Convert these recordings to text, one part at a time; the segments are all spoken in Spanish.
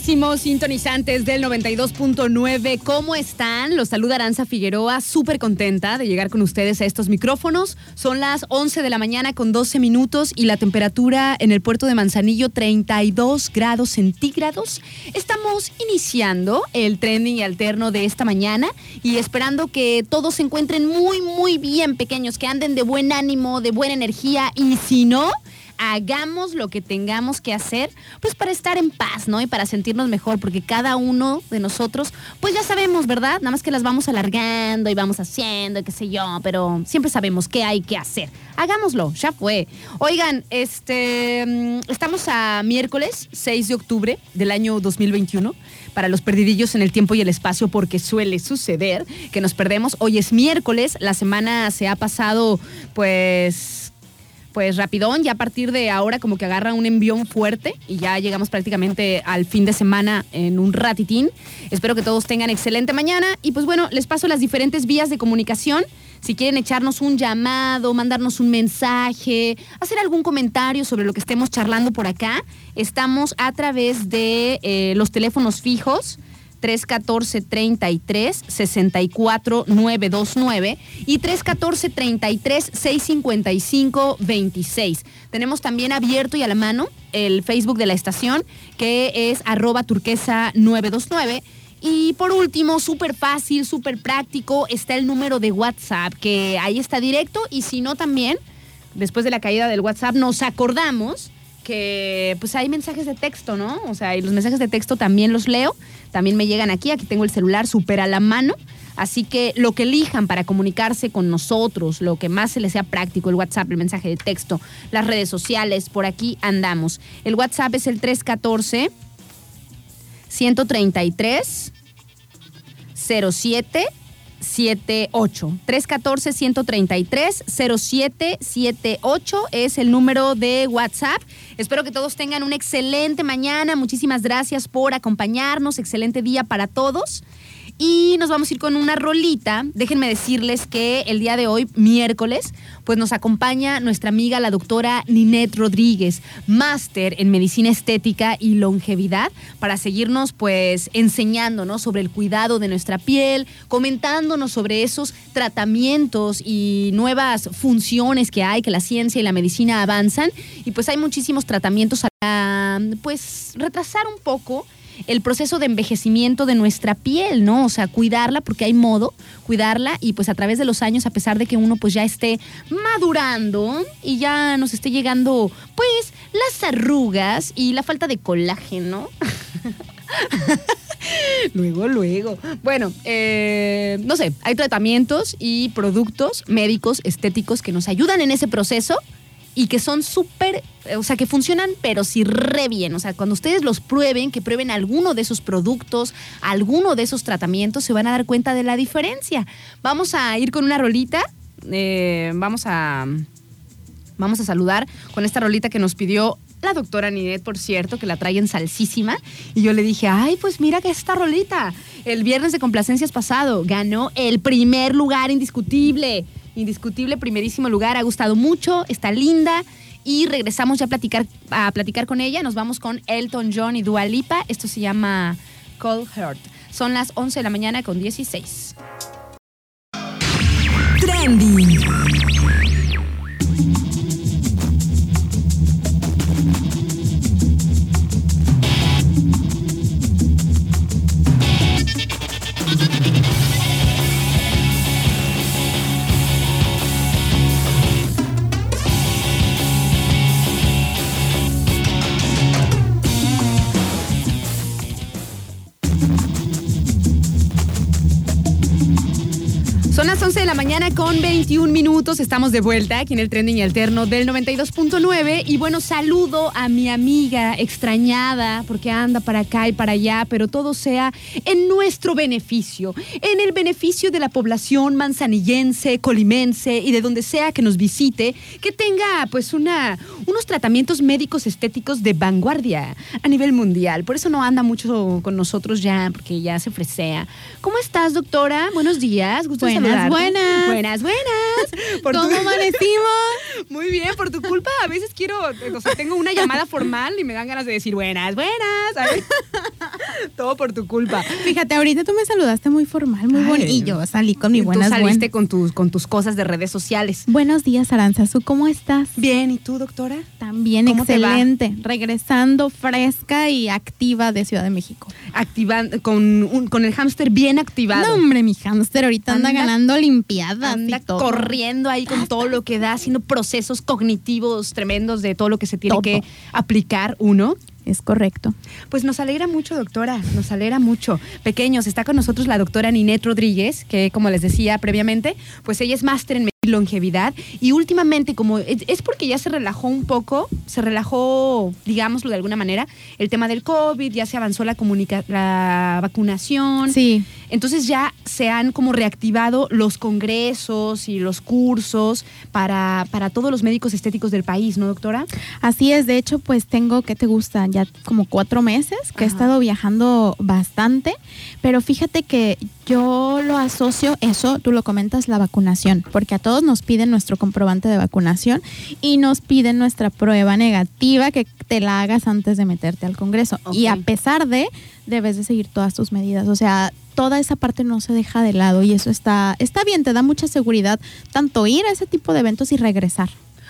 Queridísimos sintonizantes del 92.9. ¿Cómo están? Los saluda Aranza Figueroa, súper contenta de llegar con ustedes a estos micrófonos. Son las 11 de la mañana con 12 minutos y la temperatura en el puerto de Manzanillo 32 grados centígrados. Estamos iniciando el trending alterno de esta mañana y esperando que todos se encuentren muy, muy bien pequeños, que anden de buen ánimo, de buena energía y si no hagamos lo que tengamos que hacer, pues para estar en paz, ¿no? Y para sentirnos mejor, porque cada uno de nosotros, pues ya sabemos, ¿verdad? Nada más que las vamos alargando y vamos haciendo, qué sé yo, pero siempre sabemos qué hay que hacer. Hagámoslo, ya fue. Oigan, este, mm, estamos a miércoles 6 de octubre del año 2021 para los perdidillos en el tiempo y el espacio porque suele suceder que nos perdemos. Hoy es miércoles, la semana se ha pasado pues pues rapidón, ya a partir de ahora como que agarra un envión fuerte y ya llegamos prácticamente al fin de semana en un ratitín. Espero que todos tengan excelente mañana y pues bueno, les paso las diferentes vías de comunicación. Si quieren echarnos un llamado, mandarnos un mensaje, hacer algún comentario sobre lo que estemos charlando por acá, estamos a través de eh, los teléfonos fijos 314 33 64 929 y 314 33 655 26. Tenemos también abierto y a la mano el Facebook de la estación que es arroba turquesa 929. Y por último, súper fácil, súper práctico, está el número de WhatsApp, que ahí está directo y si no también, después de la caída del WhatsApp, nos acordamos que pues hay mensajes de texto, ¿no? O sea, y los mensajes de texto también los leo, también me llegan aquí, aquí tengo el celular súper a la mano. Así que lo que elijan para comunicarse con nosotros, lo que más se les sea práctico, el WhatsApp, el mensaje de texto, las redes sociales, por aquí andamos. El WhatsApp es el 314 133 07 78 314 133 0778 es el número de WhatsApp. Espero que todos tengan una excelente mañana. Muchísimas gracias por acompañarnos. Excelente día para todos. Y nos vamos a ir con una rolita. Déjenme decirles que el día de hoy, miércoles, pues nos acompaña nuestra amiga la doctora Ninette Rodríguez, máster en medicina estética y longevidad, para seguirnos pues enseñándonos sobre el cuidado de nuestra piel, comentándonos sobre esos tratamientos y nuevas funciones que hay, que la ciencia y la medicina avanzan. Y pues hay muchísimos tratamientos para pues retrasar un poco el proceso de envejecimiento de nuestra piel, ¿no? O sea, cuidarla porque hay modo, cuidarla y pues a través de los años, a pesar de que uno pues ya esté madurando y ya nos esté llegando pues las arrugas y la falta de colágeno. luego, luego. Bueno, eh, no sé, hay tratamientos y productos médicos, estéticos que nos ayudan en ese proceso y que son súper, o sea, que funcionan, pero sí re bien. O sea, cuando ustedes los prueben, que prueben alguno de esos productos, alguno de esos tratamientos, se van a dar cuenta de la diferencia. Vamos a ir con una rolita. Eh, vamos a. Vamos a saludar con esta rolita que nos pidió la doctora Ninet, por cierto, que la trae en salsísima. Y yo le dije, ay, pues mira que esta rolita, el viernes de complacencias pasado, ganó el primer lugar indiscutible. Indiscutible, primerísimo lugar. Ha gustado mucho, está linda. Y regresamos ya a platicar, a platicar con ella. Nos vamos con Elton John y Dua Lipa. Esto se llama Cold Heart. Son las 11 de la mañana con 16. Trending. Mañana con 21 minutos. Estamos de vuelta aquí en el trending alterno del 92.9. Y bueno, saludo a mi amiga extrañada porque anda para acá y para allá, pero todo sea en nuestro beneficio, en el beneficio de la población manzanillense, colimense y de donde sea que nos visite, que tenga pues una, unos tratamientos médicos estéticos de vanguardia a nivel mundial. Por eso no anda mucho con nosotros ya, porque ya se fresea. ¿Cómo estás, doctora? Buenos días. Gusto en Buenas, saludarte. buenas. Buenas, buenas. Por ¿Cómo tu- amanecimos? Muy bien, por tu culpa. A veces quiero, o sea, tengo una llamada formal y me dan ganas de decir buenas, buenas. ¿sabes? Todo por tu culpa. Fíjate, ahorita tú me saludaste muy formal, muy bonito. Y yo salí con mi Y tú buenas saliste buenas. con tus, con tus cosas de redes sociales. Buenos días, Aranzazu. ¿Cómo estás? Bien, ¿y tú, doctora? También excelente. Regresando fresca y activa de Ciudad de México. Activando, con, un- con el hámster bien activado. No, hombre, mi hámster ahorita anda, Anda- ganando Anda todo. corriendo ahí con todo lo que da, haciendo procesos cognitivos tremendos de todo lo que se tiene Todo. que aplicar uno. Es correcto. Pues nos alegra mucho, doctora, nos alegra mucho. Pequeños, está con nosotros la doctora Ninette Rodríguez, que como les decía previamente, pues ella es máster en longevidad y últimamente como es es porque ya se relajó un poco, se relajó, digámoslo de alguna manera, el tema del COVID, ya se avanzó la comunica la vacunación. Sí. Entonces ya se han como reactivado los congresos y los cursos para, para todos los médicos estéticos del país, ¿no, doctora? Así es, de hecho, pues tengo, ¿qué te gusta? Ya como cuatro meses que he estado viajando bastante, pero fíjate que yo lo asocio, eso, tú lo comentas, la vacunación, porque a todos nos piden nuestro comprobante de vacunación y nos piden nuestra prueba negativa que te la hagas antes de meterte al Congreso. Y a pesar de, debes de seguir todas tus medidas, o sea... Toda esa parte no se deja de lado y eso está, está bien, te da mucha seguridad tanto ir a ese tipo de eventos y regresar.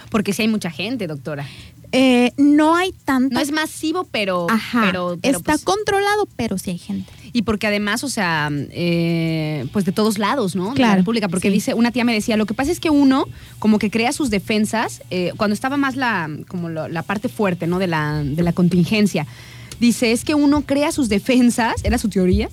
Porque sí hay mucha gente, doctora. Eh, no hay tanta No es masivo, pero, Ajá, pero, pero, está pues, controlado, pero sí hay gente. y porque además, o sea, eh, pues de todos lados, ¿no? De la Claro, República, porque sí. dice, una tía me decía, lo que pasa es que uno como que crea sus defensas eh, cuando estaba más la como lo- la parte fuerte, ¿no? De la de la contingencia. Dice, es que uno crea sus defensas, era su teoría.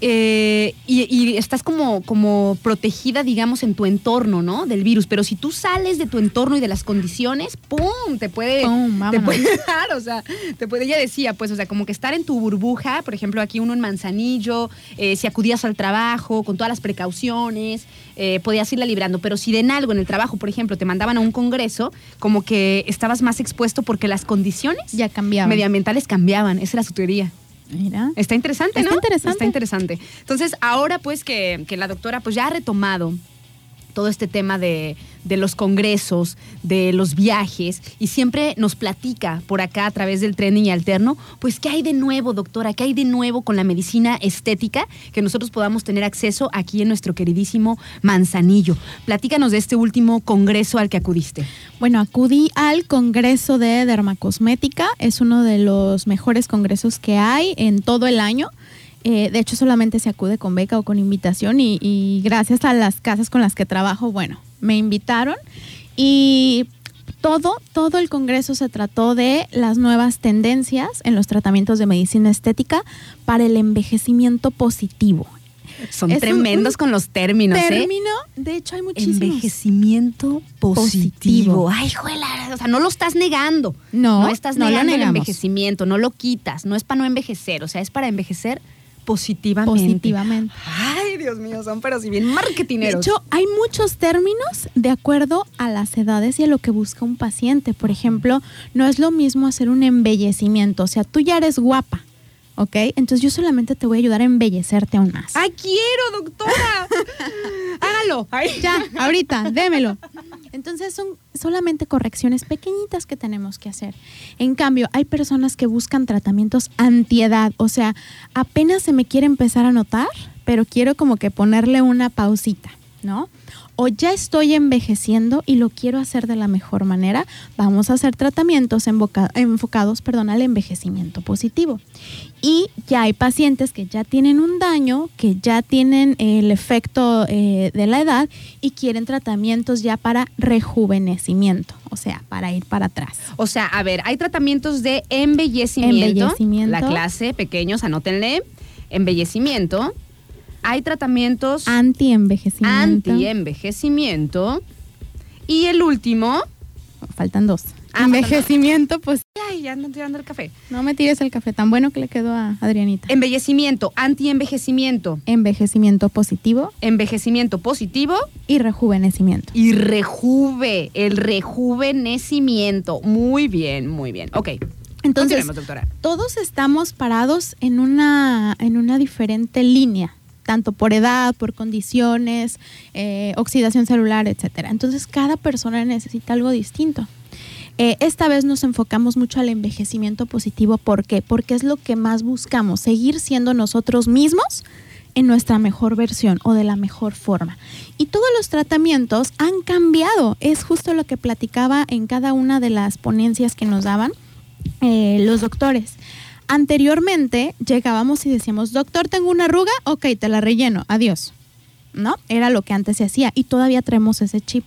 Eh, y, y estás como, como protegida, digamos, en tu entorno, ¿no? Del virus. Pero si tú sales de tu entorno y de las condiciones, ¡pum! Te puede, Pum, te puede dar, o sea, te puede, ella decía, pues, o sea, como que estar en tu burbuja, por ejemplo, aquí uno en Manzanillo, eh, si acudías al trabajo con todas las precauciones, eh, podías irla librando, pero si de en algo en el trabajo, por ejemplo, te mandaban a un congreso, como que estabas más expuesto porque las condiciones Ya cambiaba. medioambientales cambiaban, esa era su teoría. Mira. Está interesante, Está ¿no? interesante. Está interesante. Entonces, ahora pues que, que la doctora pues ya ha retomado todo este tema de, de los congresos, de los viajes, y siempre nos platica por acá a través del trending alterno, pues qué hay de nuevo, doctora, qué hay de nuevo con la medicina estética que nosotros podamos tener acceso aquí en nuestro queridísimo Manzanillo. Platícanos de este último congreso al que acudiste. Bueno, acudí al Congreso de Dermacosmética. Es uno de los mejores congresos que hay en todo el año. Eh, de hecho, solamente se acude con beca o con invitación y, y gracias a las casas con las que trabajo, bueno, me invitaron y todo, todo el congreso se trató de las nuevas tendencias en los tratamientos de medicina estética para el envejecimiento positivo. Son Es tremendos un con los términos, ¿eh? Término, de hecho hay muchísimos. Envejecimiento positivo. Positivo. Ay, juela, o sea, no lo estás negando. No, No estás no lo negando el envejecimiento, no lo quitas. No es para no envejecer, o sea, es para envejecer positivamente. Positivamente. Ay, Dios mío, son pero si bien De marketineros. hecho, hay muchos términos de acuerdo a las edades y a lo que busca un paciente. Por ejemplo, no es lo mismo hacer un embellecimiento. O sea, tú ya eres guapa, ¿ok? Entonces yo solamente te voy a ayudar a embellecerte aún más. ¡Ay, quiero, doctora! Hágalo. Ay. Ya, ahorita, démelo. Entonces son solamente correcciones pequeñitas que tenemos que hacer. En cambio, hay personas que buscan tratamientos antiedad, o sea, apenas se me quiere empezar a notar, pero quiero como que ponerle una pausita, ¿no? O ya estoy envejeciendo y lo quiero hacer de la mejor manera, vamos a hacer tratamientos enfocados perdón, al envejecimiento positivo. Y ya hay pacientes que ya tienen un daño, que ya tienen el efecto eh, de la edad y quieren tratamientos ya para rejuvenecimiento, o sea, para ir para atrás. O sea, a ver, hay tratamientos de embellecimiento. Embellecimiento. La clase, pequeños, anótenle. Embellecimiento. Hay tratamientos Anti-envejecimiento. anti-envejecimiento. Y el último. Faltan dos. Ah, envejecimiento, pues Ay, ya ando tirando el café. no me tires el café tan bueno que le quedó a Adrianita. Embellecimiento, anti-envejecimiento. Envejecimiento positivo Envejecimiento positivo y rejuvenecimiento. y rejuve, el rejuvenecimiento. Muy bien, muy bien. Ok. Entonces, doctora. todos estamos parados en una, en una diferente línea, tanto por edad, por condiciones, eh, oxidación celular, etcétera. Entonces, cada persona necesita algo distinto. Eh, esta vez nos enfocamos mucho al envejecimiento positivo. ¿Por qué? Porque es lo que más buscamos, seguir siendo nosotros mismos en nuestra mejor versión o de la mejor forma. Y todos los tratamientos han cambiado. Es justo lo que platicaba en cada una de las ponencias que nos daban eh, los doctores. Anteriormente llegábamos y decíamos, doctor, tengo una arruga, ok, te la relleno, adiós. ¿No? Era lo que antes se hacía y todavía traemos ese chip.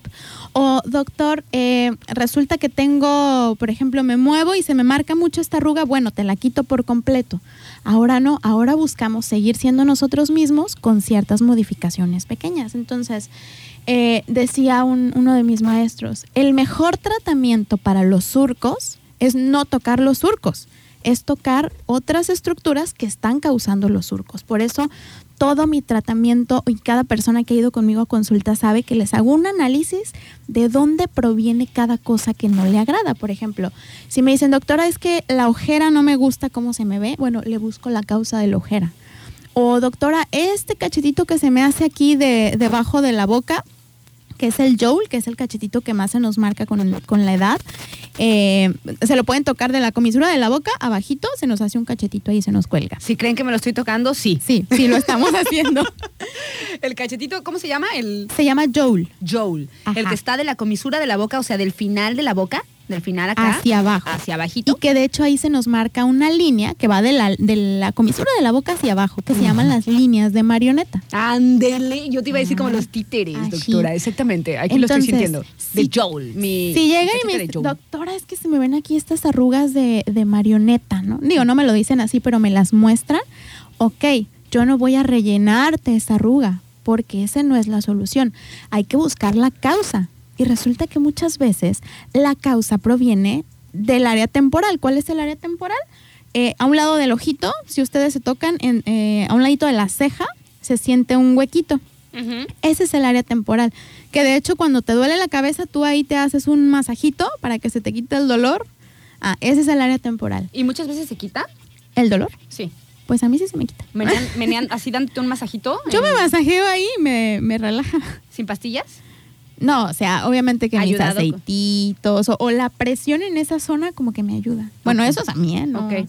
O, doctor, eh, resulta que tengo, por ejemplo, me muevo y se me marca mucho esta arruga, bueno, te la quito por completo. Ahora no, ahora buscamos seguir siendo nosotros mismos con ciertas modificaciones pequeñas. Entonces, eh, decía un- uno de mis maestros, el mejor tratamiento para los surcos es no tocar los surcos, es tocar otras estructuras que están causando los surcos. Por eso todo mi tratamiento y cada persona que ha ido conmigo a consulta sabe que les hago un análisis de dónde proviene cada cosa que no le agrada. Por ejemplo, si me dicen, doctora, es que la ojera no me gusta cómo se me ve, bueno, le busco la causa de la ojera. O doctora, este cachetito que se me hace aquí de, debajo de la boca, que es el joule, que es el cachetito que más se nos marca con, con la edad. Eh, se lo pueden tocar de la comisura de la boca, abajito, se nos hace un cachetito ahí y se nos cuelga. Si creen que me lo estoy tocando, sí. Sí, sí, lo estamos haciendo. El cachetito, ¿cómo se llama? El Se llama joule, Joel. Ajá. El que está de la comisura de la boca, o sea, del final de la boca, del final acá. hacia abajo. Hacia Y abajito. que de hecho ahí se nos marca una línea que va de la, de la comisura de la boca hacia abajo, que se llaman las líneas de marioneta. Ándele. Yo te iba a decir como Ah, los títeres, así. doctora. Exactamente. Aquí lo estoy Entonces, sintiendo. si- de Joel. Mi Si llegan y me Joel. doctora, es que se me ven aquí estas arrugas de, de marioneta, ¿no? Digo, no me lo dicen así, pero me las muestran. Ok, yo no voy a rellenarte esa arruga, porque esa no es la solución. Hay que buscar la causa. Y resulta que muchas veces la causa proviene del área temporal. ¿Cuál es el área temporal? Eh, a un lado del ojito, si ustedes se tocan, en, eh, a un ladito de la ceja, se siente un huequito. Ese es el área temporal. Que de hecho cuando te duele la cabeza, tú ahí te haces un masajito para que se te quite el dolor. Ah, ese es el área temporal. ¿Y muchas veces se quita? ¿El dolor? Sí. Pues a mí sí se me quita. Menean, menean así dándote un masajito. Yo me masajeo ahí y me, me relaja. ¿Sin pastillas? No, o sea, obviamente que mis Ayudado con- aceititos o, o la presión en esa zona como que me ayuda. Bueno, Ok. eso también, ¿no? Ok.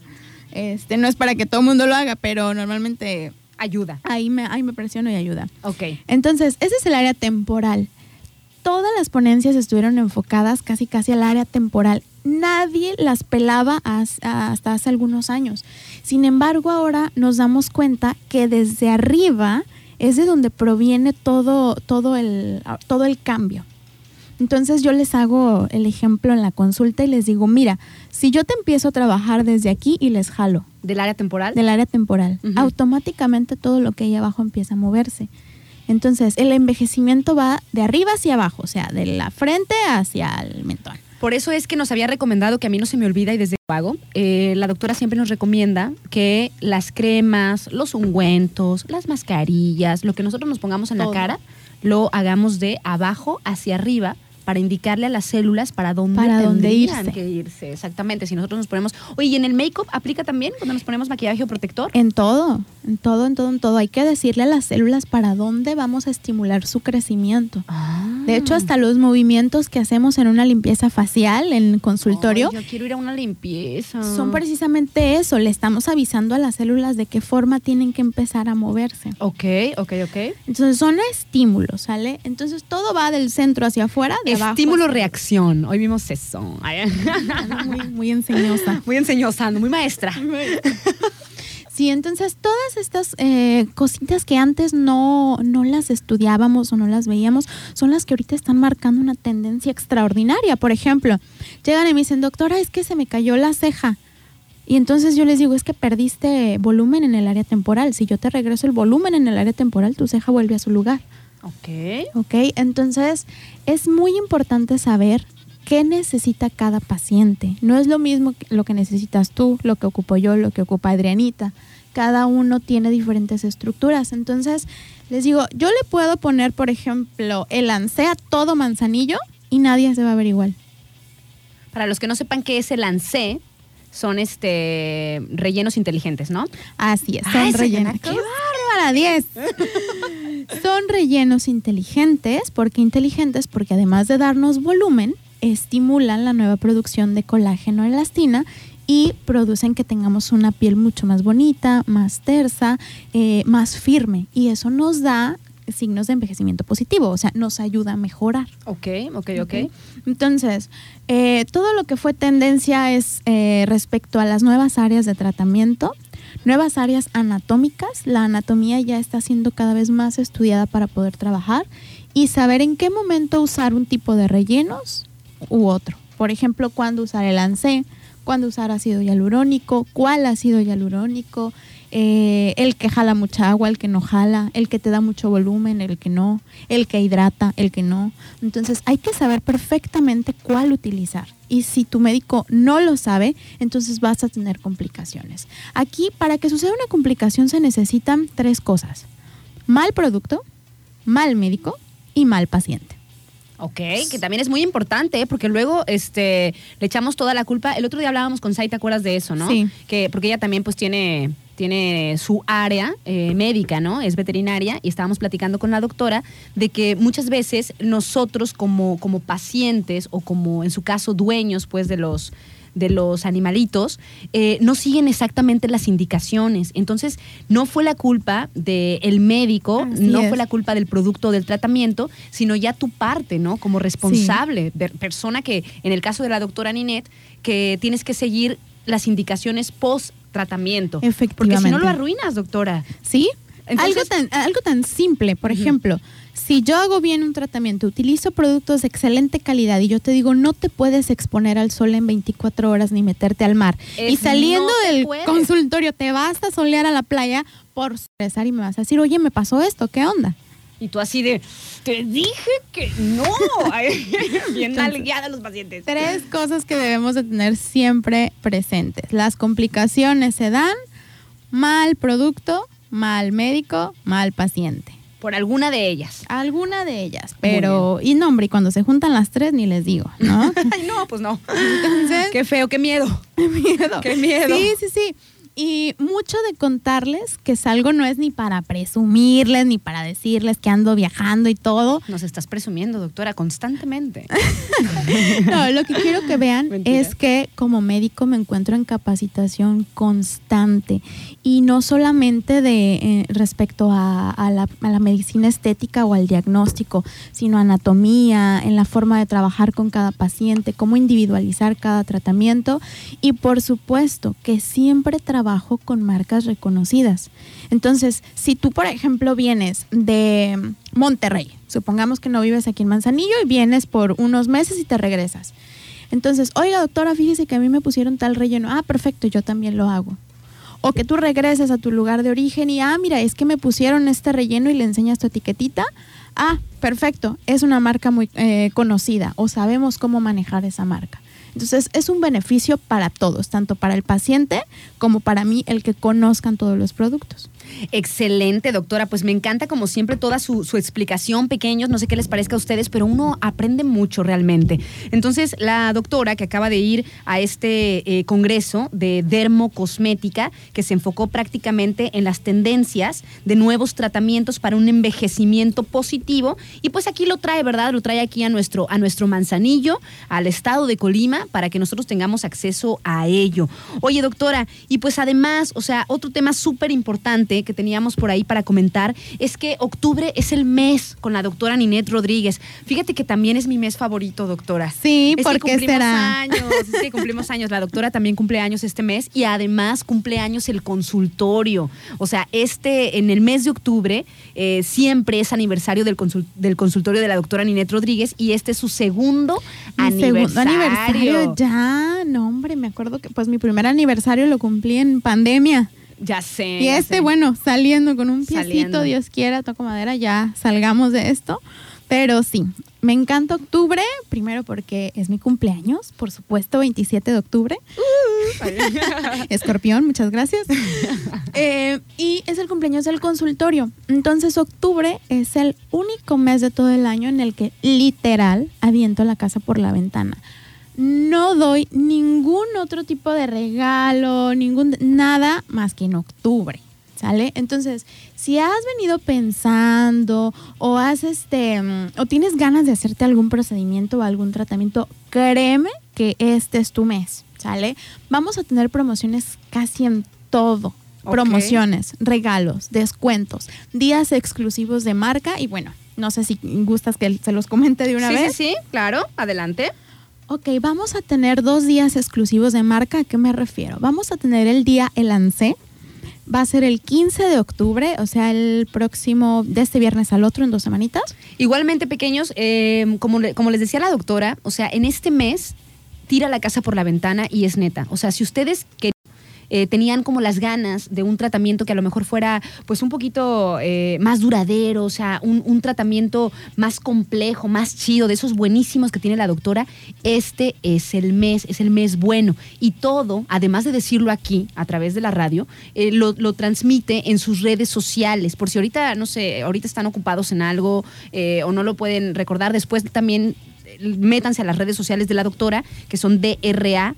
Este, no es para que todo el mundo lo haga, pero normalmente Ayuda. ahí me, ahí me presiono y ayuda. Ok. Entonces, ese es el área temporal. Todas las ponencias estuvieron enfocadas casi casi al área temporal. Nadie las pelaba as- hasta hace algunos años. Sin embargo, ahora nos damos cuenta que desde arriba es de donde proviene todo, todo, el, todo el cambio. Entonces yo les hago el ejemplo en la consulta y les digo, mira, si yo te empiezo a trabajar desde aquí y les jalo, ¿Del área temporal? del área temporal, automáticamente todo lo que hay abajo empieza a moverse. Entonces, el envejecimiento va de arriba hacia abajo, o sea, de la frente hacia el mentón. Por eso es que nos había recomendado, que a mí no se me olvida y desde que hago, eh, la doctora siempre nos recomienda que las cremas, los ungüentos, las mascarillas, lo que nosotros nos pongamos en Todo. la cara, lo hagamos de abajo hacia arriba para indicarle a las células para dónde, Para dónde irse. que irse. Exactamente. Si nosotros nos ponemos. Oye, ¿y en el make-up aplica también cuando nos ponemos maquillaje o protector? En todo, en todo, en todo, en todo. Hay que decirle a las células para dónde vamos a estimular su crecimiento. De hecho, hasta los movimientos que hacemos en una limpieza facial en el consultorio Ay, yo quiero ir a una limpieza. son precisamente eso. Le estamos avisando a las células de qué forma tienen que empezar a moverse. Ok, ok, ok. Entonces son estímulos, ¿sale? Entonces todo va del centro hacia afuera, de Estímulo-reacción. Hoy vimos eso. Hacia- Muy, muy enseñosa. Muy enseñosando, muy maestra. Sí, entonces todas estas eh, cositas que antes no, no las estudiábamos o no las veíamos son las que ahorita están marcando una tendencia extraordinaria. Por ejemplo, llegan y me dicen, doctora, es que se me cayó la ceja. Y entonces yo les digo, es que perdiste volumen en el área temporal. Si yo te regreso el volumen en el área temporal, tu ceja vuelve a su lugar. Ok. ¿Ok? Entonces es muy importante saber qué necesita cada paciente. No es lo mismo que- lo que necesitas tú, lo que ocupo yo, lo que ocupa Adrianita. Cada uno tiene diferentes estructuras. Entonces, les digo, yo le puedo poner, por ejemplo, el lancea todo manzanillo y nadie se va a ver igual. Para los que no sepan qué es el ANSE, son este rellenos inteligentes, ¿no? Así es, son Ay, rellenos. ¡Qué bárbara! 10. son rellenos inteligentes. ¿Por qué inteligentes? Porque además de darnos volumen, estimulan la nueva producción de colágeno elastina y producen que tengamos una piel mucho más bonita, más tersa, eh, más firme. Y eso nos da signos de envejecimiento positivo, o sea, nos ayuda a mejorar. Ok, ok, ok. Entonces, eh, todo lo que fue tendencia es eh, respecto a las nuevas áreas de tratamiento, nuevas áreas anatómicas. La anatomía ya está siendo cada vez más estudiada para poder trabajar y saber en qué momento usar un tipo de rellenos u otro. Por ejemplo, cuándo usar el ANSE, cuándo usar ácido hialurónico, cuál ácido hialurónico, eh, el que jala mucha agua, el que no jala, el que te da mucho volumen, el que no, el que hidrata, el que no. Entonces hay que saber perfectamente cuál utilizar. Y si tu médico no lo sabe, entonces vas a tener complicaciones. Aquí, para que suceda una complicación, se necesitan tres cosas. Mal producto, mal médico y mal paciente. Ok, que también es muy importante, ¿eh? porque luego este, le echamos toda la culpa. El otro día hablábamos con Sai, ¿te acuerdas de eso, no? Sí. Que, porque ella también pues tiene, tiene su área eh, médica, ¿no? Es veterinaria y estábamos platicando con la doctora de que muchas veces nosotros como, como pacientes o como en su caso dueños pues de los de los animalitos, eh, no siguen exactamente las indicaciones. Entonces, no fue la culpa del médico, Así no es. fue la culpa del producto del tratamiento, sino ya tu parte, ¿no? Como responsable, de- persona que, en el caso de la doctora Ninette, que tienes que seguir las indicaciones post tratamiento. Porque si Efectivamente. no lo arruinas, doctora. ¿Sí? Entonces- algo, tan, algo tan simple, por ejemplo, si yo hago bien un tratamiento, utilizo productos de excelente calidad y yo te digo, no te puedes exponer al sol en 24 horas ni meterte al mar. y saliendo no del consultorio, te vas a solear a la playa por estresar y me vas a decir, oye, me pasó esto, ¿qué onda? Y tú así de, te dije que no. Bien nalgueada los pacientes. Tres cosas que debemos de tener siempre presentes. Las complicaciones se dan, mal producto, mal médico, mal paciente. Por alguna de ellas. Alguna de ellas, pero y no, hombre, y cuando se juntan las tres ni les digo, ¿no? Ay, no, pues no. Entonces, Qué feo, qué miedo. miedo. qué miedo. Sí, sí, sí. Y mucho de contarles que salgo no es ni para presumirles, ni para decirles que ando viajando y todo. Nos estás presumiendo, doctora, constantemente. No, lo que quiero que vean Mentira. es que como médico me encuentro en capacitación constante y no solamente de eh, respecto a, a la, a la medicina estética o al diagnóstico, sino anatomía, en la forma de trabajar con cada paciente, cómo individualizar cada tratamiento y por supuesto que siempre con marcas reconocidas. Entonces, si tú, por ejemplo, vienes de Monterrey, supongamos que no vives aquí en Manzanillo y vienes por unos meses y te regresas. Entonces, oiga, doctora, fíjese que a mí me pusieron tal relleno. Ah, perfecto, yo también lo hago. O que tú regreses a tu lugar de origen y, ah, mira, es que me pusieron este relleno y le enseñas tu etiquetita. ah, perfecto, es una marca muy eh, conocida o sabemos cómo manejar esa marca. Entonces es un beneficio para todos, tanto para el paciente como para mí el que conozcan todos los productos. Excelente, doctora. Pues me encanta, como siempre, toda su, explicación, pequeños. No sé qué les parezca a ustedes, pero uno aprende mucho realmente. Entonces, la doctora que acaba de ir a este eh, congreso de dermocosmética, que se enfocó prácticamente en las tendencias de nuevos tratamientos para un envejecimiento positivo. Y pues aquí lo trae, ¿verdad? Lo trae aquí a nuestro, a nuestro manzanillo, al estado de Colima, para que nosotros tengamos acceso a ello. Oye, doctora, y pues además, o sea, otro tema súper importante que teníamos por ahí para comentar es que octubre es el mes con la doctora Ninet Rodríguez. Fíjate que también es mi mes favorito, doctora. Sí, porque será? años, es que cumplimos años. La doctora también cumple años este mes y además cumple años el consultorio. O sea, este, en el mes de octubre, eh, siempre es aniversario del, del consultorio de la doctora Ninet Rodríguez y este es su segundo aniversario. Segundo aniversario ya, no hombre, me acuerdo que pues mi primer aniversario lo cumplí en pandemia. Ya sé. Y este, bueno, saliendo con un piecito, Dios quiera, toco madera, ya salgamos de esto. Pero sí, me encanta octubre, primero porque es mi cumpleaños, por supuesto, 27 de octubre. Uh. Escorpión, muchas gracias. Eh, y es el cumpleaños del consultorio. Entonces, octubre es el único mes de todo el año en el que literal aviento la casa por la ventana no doy ningún otro tipo de regalo, ningún nada más que en octubre. ¿Sale? Entonces, si has venido pensando o has este mm, o tienes ganas de hacerte algún procedimiento o algún tratamiento, créeme que este es tu mes, ¿sale? Vamos a tener promociones casi en todo. Promociones, regalos, descuentos, días exclusivos de marca y bueno, no sé si gustas que se los comente de una vez. Sí, sí, claro, adelante. Ok, vamos a tener dos días exclusivos de marca. ¿A qué me refiero? Vamos a tener el día El ANSE. Va a ser el 15 de octubre, o sea, el próximo, de este viernes al otro, en dos semanitas. Igualmente, pequeños, eh, como, como les decía la doctora, o sea, en este mes tira la casa por la ventana y es neta. O sea, si ustedes eh, tenían como las ganas de un tratamiento que a lo mejor fuera pues un poquito eh, más duradero, o sea, un, tratamiento más complejo, más chido, de esos buenísimos que tiene la doctora, este es el mes, es el mes bueno. Y todo, además de decirlo aquí a través de la radio, eh, lo, lo, transmite en sus redes sociales. Por si ahorita, no sé, ahorita están ocupados en algo o no lo pueden recordar, después también métanse a las redes sociales de la doctora, que son DRA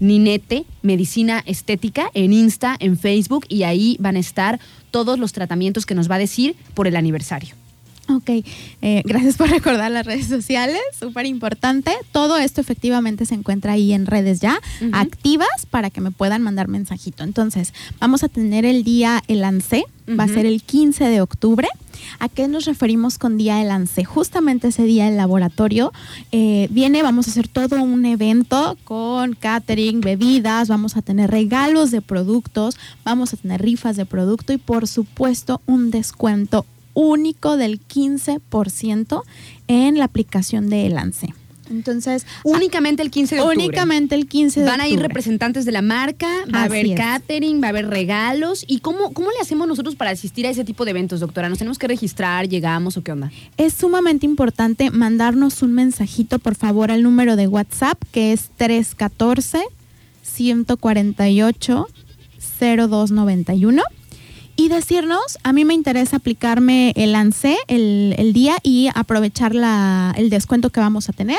Ninete Medicina Estética en Insta, en Facebook y ahí van a estar todos los tratamientos que nos va a decir por el aniversario. Ok, eh, gracias por recordar las redes sociales, súper importante. Todo esto efectivamente se encuentra ahí en redes ya activas para que me puedan mandar mensajito. Entonces, vamos a tener el día El ANSE, va a ser el 15 de octubre. ¿A qué nos referimos con Día del ANSE? Justamente ese día el laboratorio eh, viene, vamos a hacer todo un evento con catering, bebidas, vamos a tener regalos de productos, vamos a tener rifas de producto y por supuesto un descuento único del 15% en la aplicación de Elance. Entonces, únicamente el 15 de octubre. Únicamente el 15 de Van a ir representantes de la marca, va a haber catering, va a haber regalos. ¿Y cómo, cómo le hacemos nosotros para asistir a ese tipo de eventos, doctora? ¿Nos tenemos que registrar, llegamos o qué onda? Es sumamente importante mandarnos un mensajito, por favor, al número de WhatsApp, que es 314 148 0291 y decirnos, a mí me interesa aplicarme el ANSE el, el día y aprovechar la, el descuento que vamos a tener.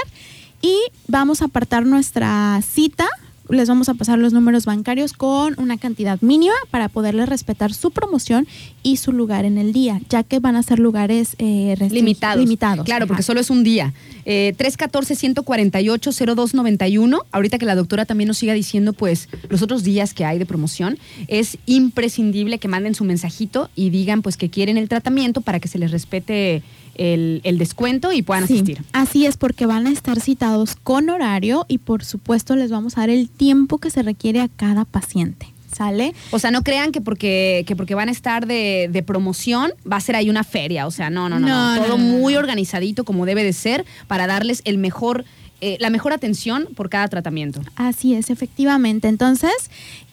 Y vamos a apartar nuestra cita les vamos a pasar los números bancarios con una cantidad mínima para poderles respetar su promoción y su lugar en el día, ya que van a ser lugares eh, limitados. limitados. Claro, porque solo es un día. Eh, 314-148-0291. Ahorita que la doctora también nos siga diciendo, pues, los otros días que hay de promoción, es imprescindible que manden su mensajito y digan, pues, que quieren el tratamiento para que se les respete el, descuento y puedan asistir. Así es, porque van a estar citados con horario y por supuesto les vamos a dar el tiempo que se requiere a cada paciente. ¿Sale? O sea, no crean que porque, que porque van a estar de, de promoción va a ser ahí una feria. O sea, no, no, no. no, todo muy organizadito como debe de ser para darles el mejor eh, la mejor atención por cada tratamiento. Así es, efectivamente. Entonces,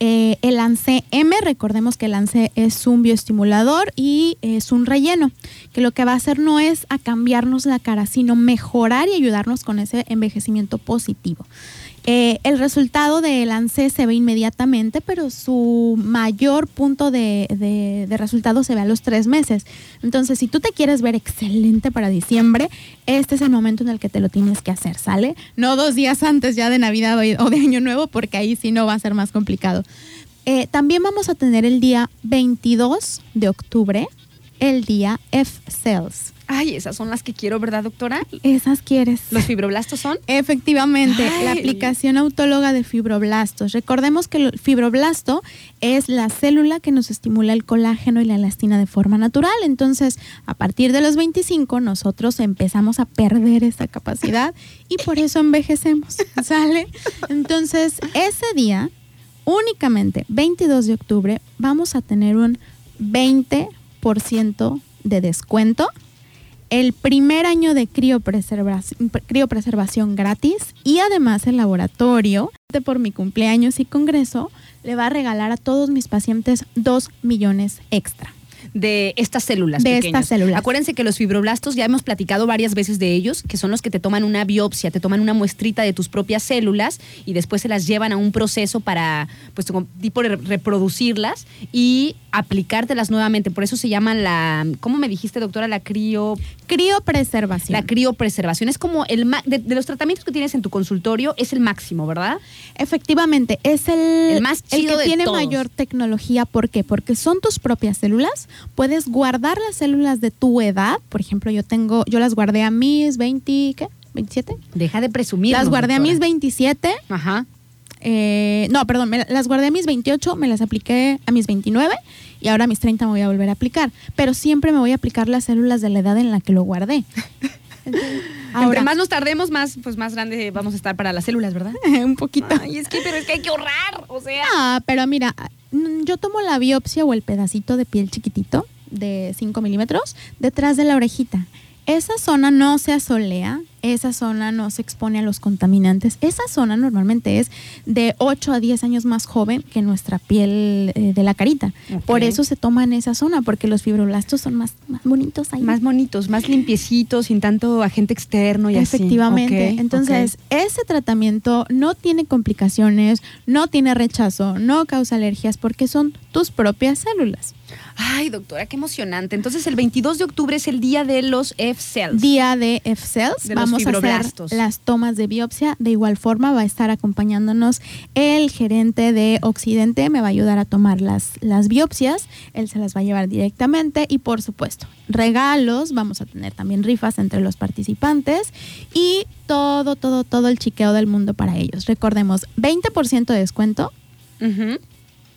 eh, el ANSE-M, recordemos que el ANSE es un bioestimulador y es un relleno, que lo que va a hacer no es a cambiarnos la cara, sino mejorar y ayudarnos con ese envejecimiento positivo. Eh, el resultado del ANSE se ve inmediatamente, pero su mayor punto de, de, resultado se ve a los tres meses. Entonces, si tú te quieres ver excelente para diciembre, este es el momento en el que te lo tienes que hacer, ¿sale? No dos días antes ya de Navidad o de Año Nuevo, porque ahí sí no va a ser más complicado. Eh, también vamos a tener el día 22 de octubre, el día F-Cells. Ay, esas son las que quiero, ¿verdad, doctora? Esas quieres. ¿Los fibroblastos son? Efectivamente, la aplicación autóloga de fibroblastos. Recordemos que el fibroblasto es la célula que nos estimula el colágeno y la elastina de forma natural. Entonces, a partir de los 25, nosotros empezamos a perder esa capacidad y por eso envejecemos, ¿sale? Entonces, ese día, únicamente 22 de octubre, vamos a tener un 20% de descuento el primer año de criopreservación, criopreservación gratis y además el laboratorio, por mi cumpleaños y congreso, le va a regalar a todos mis pacientes dos millones extra de estas células. De estas células. Acuérdense que los fibroblastos, ya hemos platicado varias veces de ellos, que son los que te toman una biopsia, te toman una muestrita de tus propias células y después se las llevan a un proceso para, pues, tipo reproducirlas y aplicártelas nuevamente. Por eso se llaman la, ¿cómo me dijiste, doctora? La crío... Criopreservación. La criopreservación. Es como el, de, de los tratamientos que tienes en tu consultorio, es el máximo, ¿verdad? Efectivamente, es el, más chido el que tiene mayor tecnología. ¿Por qué? Porque son tus propias células puedes guardar las células de tu edad. Por ejemplo, yo tengo, yo las guardé a mis 20, ¿qué? ¿27? Deja de presumir. Las guardé a mis 27. Ajá. Eh, no, perdón, las guardé a mis 28, me las apliqué a mis 29 y ahora a mis 30 me voy a volver a aplicar. Pero siempre me voy a aplicar las células de la edad en la que lo guardé. ahora, Entre más nos tardemos, más, pues más grande vamos a estar para las células, ¿verdad? un poquito. Ay, es que, pero es que hay que ahorrar, o sea. Ah, pero mira, Mm, yo tomo la biopsia o el pedacito de piel chiquitito de 5 milímetros detrás de la orejita. Esa zona no se asolea, esa zona no se expone a los contaminantes. Esa zona normalmente es de 8 a 10 años más joven que nuestra piel eh, de la carita. Por eso se toma en esa zona, porque los fibroblastos son más, más bonitos ahí. Más bonitos, más limpiecitos, sin tanto agente externo y Efectivamente. así. Entonces, ese tratamiento no tiene complicaciones, no tiene rechazo, no causa alergias, porque son tus propias células. Ay, doctora, qué emocionante. Entonces, el 22 de octubre es el día de los F-cells. Día de F-cells. Vamos a hacer las tomas de biopsia. De igual forma, va a estar acompañándonos el gerente de Occidente. Me va a ayudar a tomar las, las biopsias. Él se las va a llevar directamente. Y por supuesto, regalos. Vamos a tener también rifas entre los participantes. Y todo, todo, todo el chiqueo del mundo para ellos. Recordemos, 20% de descuento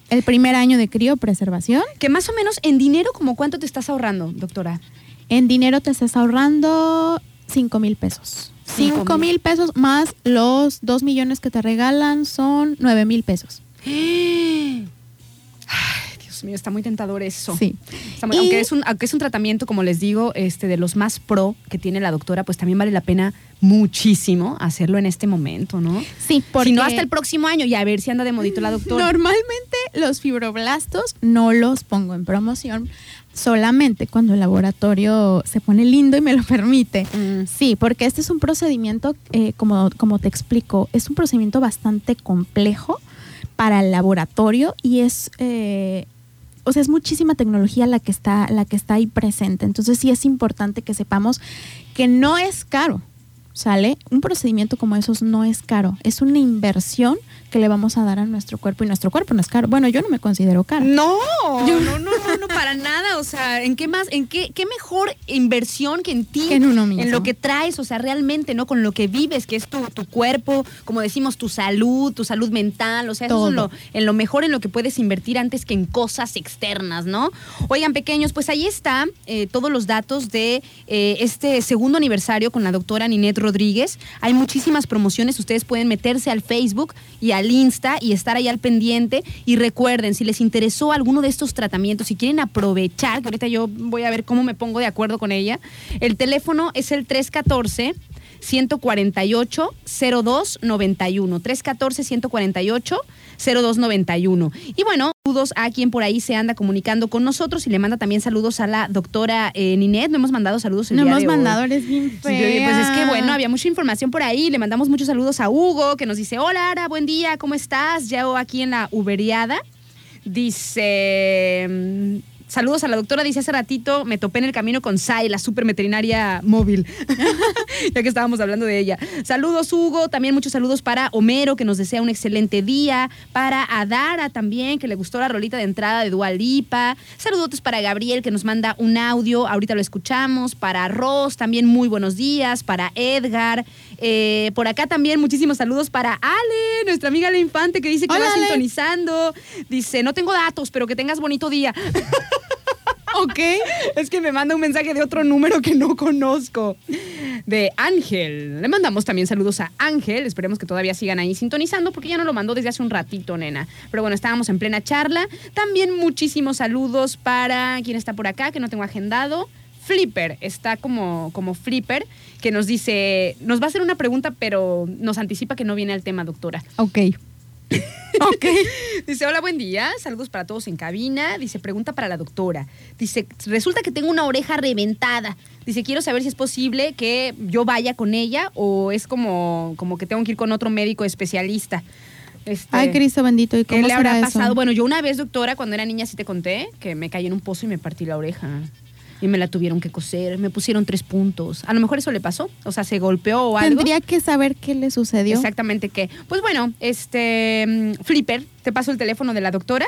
el primer año de criopreservación. Que más o menos en dinero, como cuánto te estás ahorrando, doctora? En dinero te estás ahorrando 5 mil pesos. 5 mil pesos más los 2 millones que te regalan son 9 mil pesos. Dios mío, está muy tentador eso. Sí. aunque, es un, aunque es un tratamiento, como les digo, este, de los más pro que tiene la doctora, pues también vale la pena muchísimo hacerlo en este momento, ¿no? Sí, porque... Si no, hasta el próximo año y a ver si anda de modito la doctora. Normalmente los fibroblastos no los pongo en promoción solamente cuando el laboratorio se pone lindo y me lo permite. Mm. Sí, porque este es un procedimiento, eh, como, como te explico, es un procedimiento bastante complejo para el laboratorio y es eh, o sea, es muchísima tecnología la que está, la que está ahí presente. Entonces sí es importante que sepamos que no es caro. ¿Sale? Un procedimiento como esos no es caro, es una inversión que le vamos a dar a nuestro cuerpo y nuestro cuerpo no es caro. Bueno, yo no me considero caro. No, yo, no, no, no, no, para nada. O sea, ¿en qué más, en qué, qué mejor inversión que en ti? en uno mismo. En lo que traes, o sea, realmente, ¿no? Con lo que vives, que es tu, tu cuerpo, como decimos, tu salud, tu salud mental. O sea, eso es lo, en lo mejor en lo que puedes invertir antes que en cosas externas, ¿no? Oigan, pequeños, pues ahí está eh, todos los datos de eh, este segundo aniversario con la doctora Ninette Rodríguez. Hay muchísimas promociones. Ustedes pueden meterse al Facebook y al Insta y estar ahí al pendiente. Y recuerden, si les interesó alguno de estos tratamientos, si quieren aprovechar, que ahorita yo voy a ver cómo me pongo de acuerdo con ella, el teléfono es el 314 148 0291 314 148 0291. Y bueno, saludos a quien por ahí se anda comunicando con nosotros y le manda también saludos a la doctora eh, Ninet. No hemos mandado saludos el No día hemos de hoy. mandado, eres bien fea. pues es que bueno, había mucha información por ahí. Le mandamos muchos saludos a Hugo, que nos dice: Hola, Ara, buen día, ¿cómo estás? Ya aquí en la Uberiada. Dice. Saludos a la doctora, dice hace ratito, me topé en el camino con Sai, la super veterinaria móvil, ya que estábamos hablando de ella. Saludos, Hugo, también muchos saludos para Homero, que nos desea un excelente día, para Adara también, que le gustó la rolita de entrada de Dualipa. Saludos para Gabriel, que nos manda un audio, ahorita lo escuchamos, para Ross, también muy buenos días, para Edgar, eh, por acá también muchísimos saludos para Ale, nuestra amiga La Infante, que dice que Hola, va Ale. sintonizando. Dice, no tengo datos, pero que tengas bonito día. ok. Es que me manda un mensaje de otro número que no conozco. De Ángel. Le mandamos también saludos a Ángel. Esperemos que todavía sigan ahí sintonizando porque ya no lo mandó desde hace un ratito, nena. Pero bueno, estábamos en plena charla. También muchísimos saludos para quien está por acá, que no tengo agendado. Flipper, está como, como Flipper, que nos dice, nos va a hacer una pregunta, pero nos anticipa que no viene al tema, doctora. Ok. ok. Dice, hola, buen día. Saludos para todos en cabina. Dice, pregunta para la doctora. Dice, resulta que tengo una oreja reventada. Dice, quiero saber si es posible que yo vaya con ella o es como, como que tengo que ir con otro médico especialista. Este, Ay, Cristo bendito. ¿Y ¿Qué cómo le será habrá eso? pasado? Bueno, yo una vez, doctora, cuando era niña, sí te conté que me caí en un pozo y me partí la oreja. Y me la tuvieron que coser. Me pusieron tres puntos. A lo mejor eso le pasó. O sea, se golpeó o algo. Tendría que saber qué le sucedió. Exactamente que. Pues bueno, este mm, Flipper, te paso el teléfono de la doctora.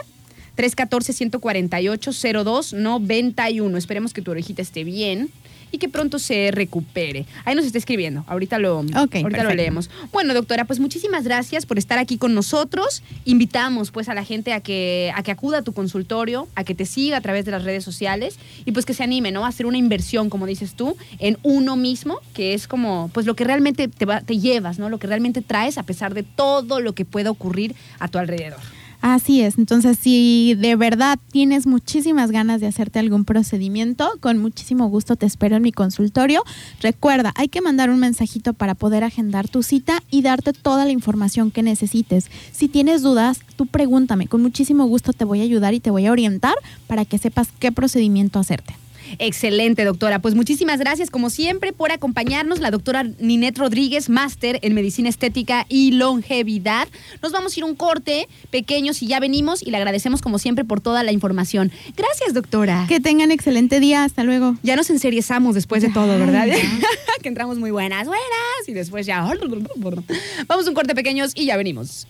314-148-0291. Esperemos que tu orejita esté bien y que pronto se recupere. Ahí nos está escribiendo. Ahorita lo, ahorita lo leemos. Bueno, doctora, pues muchísimas gracias por estar aquí con nosotros. Invitamos pues a la gente a que, a que acuda a tu consultorio, a que te siga a través de las redes sociales y pues que se anime, ¿no? A hacer una inversión, como dices tú, en uno mismo, que es como pues lo que realmente te, va- te llevas, ¿no? Lo que realmente traes a pesar de todo lo que pueda ocurrir a tu alrededor. Así es, entonces si de verdad tienes muchísimas ganas de hacerte algún procedimiento, con muchísimo gusto te espero en mi consultorio. Recuerda, hay que mandar un mensajito para poder agendar tu cita y darte toda la información que necesites. Si tienes dudas, tú pregúntame, con muchísimo gusto te voy a ayudar y te voy a orientar para que sepas qué procedimiento hacerte. Excelente, doctora. Pues muchísimas gracias, como siempre, por acompañarnos. La doctora Ninet Rodríguez, máster en medicina estética y longevidad. Nos vamos a ir a un corte pequeño si ya venimos y le agradecemos, como siempre, por toda la información. Gracias, doctora. Que tengan excelente día, hasta luego. Ya nos enseriezamos después de todo, ¿verdad? que entramos muy buenas, buenas, y después ya. Vamos a un corte pequeños y ya venimos.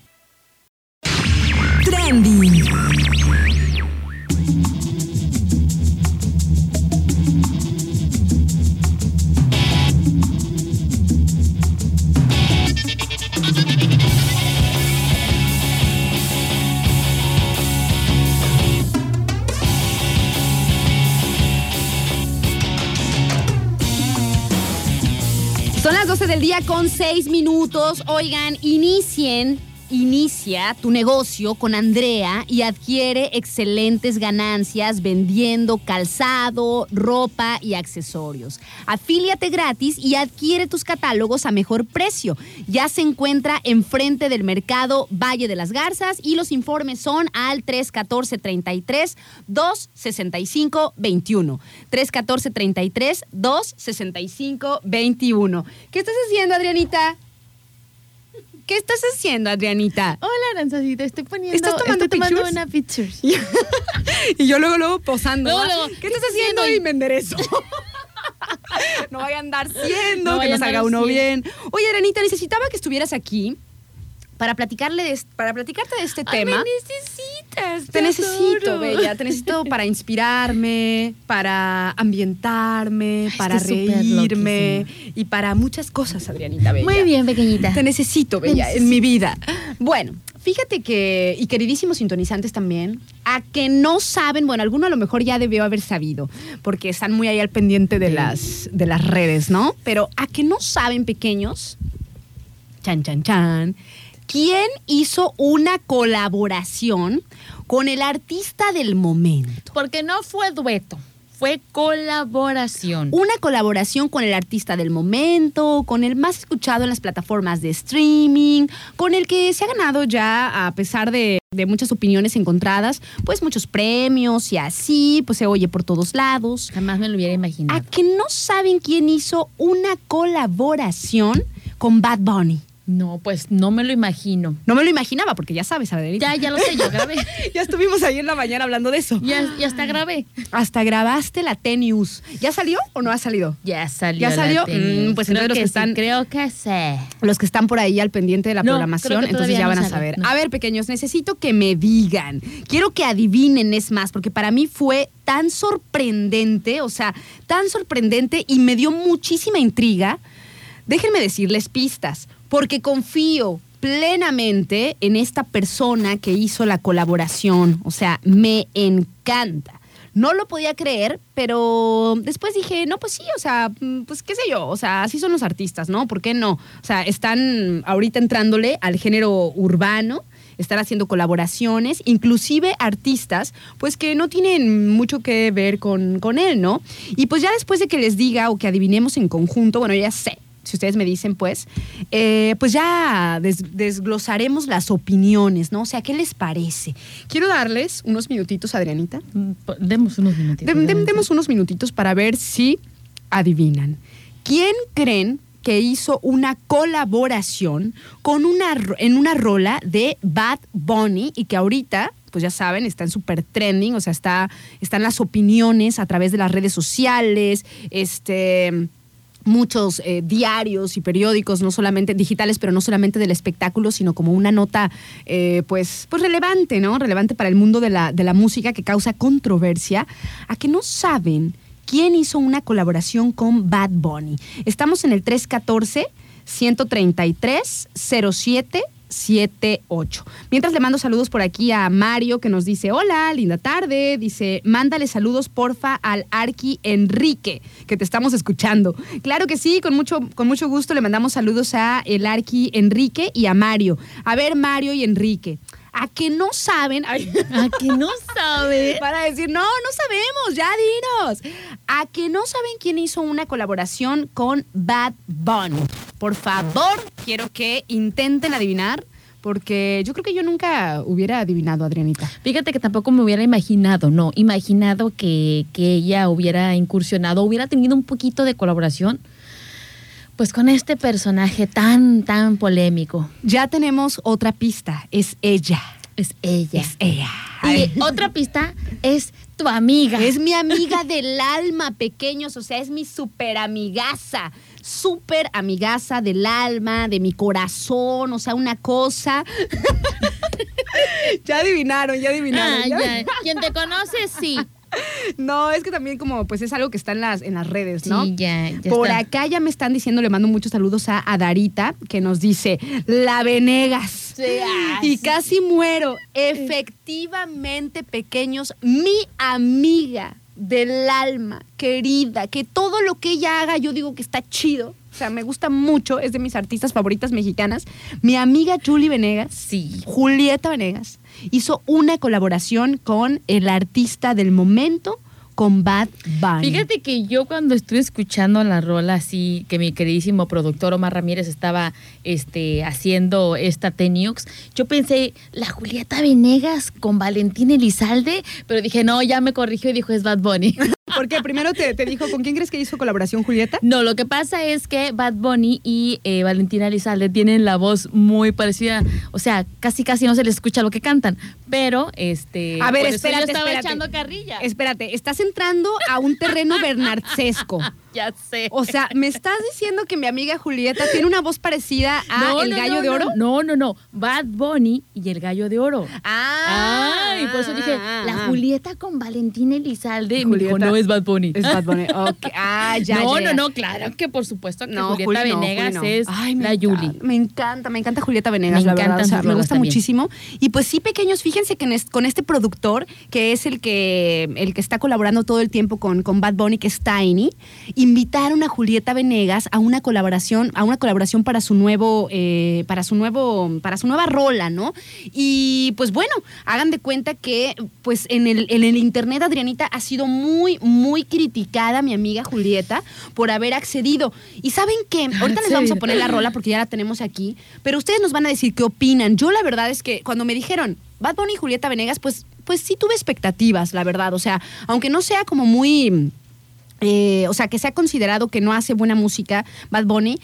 Trending. 12 del día con 6 minutos. Oigan, inicien, inicia tu negocio con Andrea y adquiere excelentes ganancias vendiendo calzado, ropa y accesorios. Afíliate gratis y adquiere tus catálogos a mejor precio. Ya se encuentra enfrente del mercado Valle de las Garzas y los informes son al 314 33 265 21. 314 33 265 21. ¿Qué estás haciendo, Adrianita? ¿Qué estás haciendo, Adrianita? Hola, Aranzacita, estoy poniendo, ¿Estás tomando estoy tomando pictures? una picture. y yo luego, luego posando. Luego, ¿va? luego, ¿Qué estás haciendo? Y me enderezo. no vaya a andar siendo, No que nos haga uno siendo. bien. Oye, Arenita, necesitaba que estuvieras aquí para platicarle de, para platicarte de este Ay, tema. me necesitas. Te necesito, adoro. Bella. Te necesito para inspirarme, para ambientarme, Ay, para reírme y para muchas cosas, Adrianita Bella. Muy bien, pequeñita. Te necesito, Bella, en mi vida. Bueno, fíjate que, y queridísimos sintonizantes también, a que no saben, bueno, alguno a lo mejor ya debió haber sabido, porque están muy ahí al pendiente de las, de las redes, ¿no? Pero a que no saben, pequeños, chan, chan, chan, ¿quién hizo una colaboración con el artista del momento? Porque no fue dueto. fue colaboración. Una colaboración con el artista del momento, con el más escuchado en las plataformas de streaming, con el que se ha ganado ya, a pesar de, de muchas opiniones encontradas, pues muchos premios y así, pues se oye por todos lados. Jamás me lo hubiera imaginado. ¿A que no saben quién hizo una colaboración con Bad Bunny? No, pues no me lo imagino. No me lo imaginaba, porque ya sabes, Adelita. Ya, ya lo sé, yo grabé. ya estuvimos ahí en la mañana hablando de eso. Ya, ya hasta grabé. Hasta grabaste la T-News. ¿Ya salió o no ha salido? Ya salió. ¿Ya salió? la. Mm, pues creo entonces los que que sí, están- creo que sí. Los que están por ahí al pendiente de la No, programación, entonces ya no van a saber. no. A ver, pequeños, necesito que me digan. Quiero que adivinen, es más, porque para mí fue tan sorprendente, o sea, tan sorprendente y me dio muchísima intriga. Déjenme decirles pistas, porque confío plenamente en esta persona que hizo la colaboración. O sea, me encanta. No lo podía creer, pero después dije, no, pues sí, o sea, mm, pues qué sé yo, o sea, así son los artistas, ¿no? ¿Por qué no? O sea, están ahorita entrándole al género urbano, están haciendo colaboraciones, inclusive artistas, pues que no tienen mucho que ver con, con él, ¿no? Y pues ya después de que les diga o que adivinemos en conjunto, bueno, ya sé, si ustedes me dicen, pues, eh, pues ya des- desglosaremos las opiniones, ¿no? O sea, ¿qué les parece? Quiero darles unos minutitos, Adrianita. Mm, Demos unos minutitos. Dem- dem- demos unos minutitos para ver si adivinan. ¿Quién creen que hizo una colaboración con una, en una rola de Bad Bunny y que ahorita, pues ya saben, está en super trending, o sea, está, están las opiniones a través de las redes sociales, este muchos eh, diarios y periódicos, no solamente digitales, pero no solamente del espectáculo, sino como una nota, eh, pues, pues relevante, ¿no? Relevante para el mundo de la, de la música que causa controversia, a que no saben quién hizo una colaboración con Bad Bunny. Estamos en el 314 133 07 78. Mientras le mando saludos por aquí a Mario que nos dice, hola, linda tarde. Dice, mándale saludos porfa al Arqui Enrique, que te estamos escuchando. Claro que sí, con mucho, con mucho gusto le mandamos saludos a el Arqui Enrique y a Mario. A ver, Mario y Enrique. A que no saben, ay, ¿A que no sabe? para decir, no, no sabemos, ya dinos. A que no saben quién hizo una colaboración con Bad Bunny. Por favor, quiero que intenten adivinar, porque yo creo que yo nunca hubiera adivinado, Adrianita. Fíjate que tampoco me hubiera imaginado, no, imaginado que, que ella hubiera incursionado, hubiera tenido un poquito de colaboración, pues con este personaje tan, tan polémico. Ya tenemos otra pista, es ella. Es ella. Es ella. Y otra pista es tu amiga. Es mi amiga del alma, pequeños, o sea, es mi super amigaza, super amigaza del alma, de mi corazón, o sea, una cosa. ya adivinaron, ya adivinaron. Ah, ya. Quien te conoce, sí. No, es que también como pues es algo que está en las, en las redes, ¿no? Sí, ya, ya Por está. acá ya me están diciendo, le mando muchos saludos a, a Darita, que nos dice, la Venegas. ah, y casi muero. Efectivamente, pequeños, mi amiga del alma, querida, que todo lo que ella haga, yo digo que está chido. O sea, me gusta mucho, es de mis artistas favoritas mexicanas. Mi amiga Julie Venegas. Sí. Julieta Venegas hizo una colaboración con el artista del momento, con Bad Bunny. Fíjate que yo cuando estuve escuchando la rola así, que mi queridísimo productor Omar Ramírez estaba este, haciendo esta Tenix, yo pensé, la Julieta Venegas con Valentín Elizalde, pero dije, no, ya me corrigió y dijo, es Bad Bunny. Porque primero te, te dijo, ¿con quién crees que hizo colaboración Julieta? No, lo que pasa es que Bad Bunny y eh, Valentina Elizalde tienen la voz muy parecida, o sea, casi casi no se les escucha lo que cantan, pero este... A ver, espérate, yo estaba espérate. echando carrilla. Espérate, estás entrando a un terreno bernarcesco. ya sé. O sea, ¿me estás diciendo que mi amiga Julieta tiene una voz parecida a No, El no, Gallo no, de Oro? No, no, no. Bad Bunny y el Gallo de Oro. Ah, Ay, por eso dije, ah, la ah. Julieta con Valentín Elizalde. Y Me dijo, Julieta- no es Bad Bunny. Es Bad Bunny. Ok. Ah, ya, no, ya, no, no, claro que por supuesto que No, Julieta Venegas es Ay, la Yuli. Me encanta, me encanta Julieta Venegas, Me la verdad. O sea, me gusta también. muchísimo. Y pues sí, pequeños, fíjense que con este productor, que es el que, el que está colaborando todo el tiempo con, con Bad Bunny, que es Tiny, invitaron a Julieta Venegas a una colaboración, a una colaboración para su nuevo, eh, para su nuevo, para su nueva rola, ¿no? Y pues bueno, hagan de cuenta que pues en el, en el internet Adrianita ha sido muy, muy criticada mi amiga Julieta por haber accedido. Y saben qué, ahorita les vamos a poner la rola porque ya la tenemos aquí, pero ustedes nos van a decir qué opinan. Yo la verdad es que cuando me dijeron Bad Bunny y Julieta Venegas, pues, pues sí tuve expectativas, la verdad. O sea, aunque no sea como muy eh, o sea, que se ha considerado que no hace buena música Bad Bunny,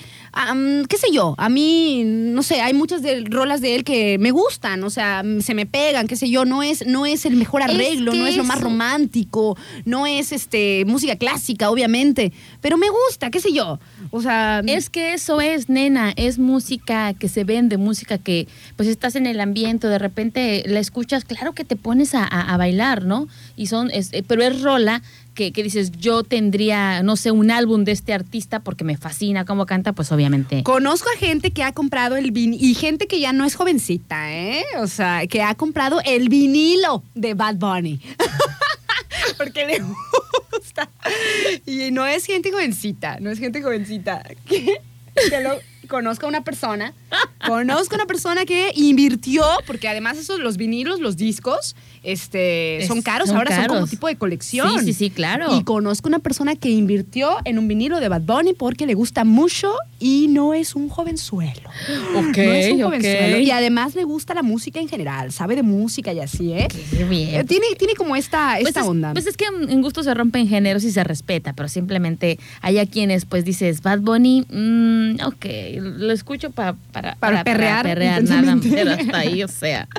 qué sé yo, a mí, no sé, hay muchas de, rolas de él que me gustan, o sea, se me pegan, qué sé yo, no es, no es el mejor arreglo, no es lo más romántico, no es este música clásica, obviamente, pero me gusta, qué sé yo, o sea... Es que eso es, nena, es música que se vende, música que pues estás en el ambiente, de repente la escuchas, claro que te pones a, bailar, ¿no? Y son, eh, pero es rola que, dices, yo tendría, no sé, un álbum de este artista porque me fascina cómo canta, pues obviamente. Conozco a gente que ha comprado el vinilo y gente que ya no es jovencita, ¿eh? O sea, que ha comprado el vinilo de Bad Bunny. porque le gusta. Y no es gente jovencita, no es gente jovencita. Que, que conozco a una persona, conozco a una persona que invirtió, porque además esos, los vinilos, los discos, este, son caros, ahora son como tipo de colección. Sí, sí, sí, claro. Y conozco una persona que invirtió en un vinilo de Bad Bunny porque le gusta mucho y no es un jovenzuelo. Ok, no es un jovenzuelo. Y además le gusta la música en general, sabe de música y así, ¿eh? Qué bien. Eh, tiene, tiene como esta, pues esta onda. Pues es que en gusto se rompen géneros y se respeta, pero simplemente hay a quienes pues dices, Bad Bunny, mmm, ok, lo escucho para, para, perrear, perrear nada, pero hasta ahí, o sea.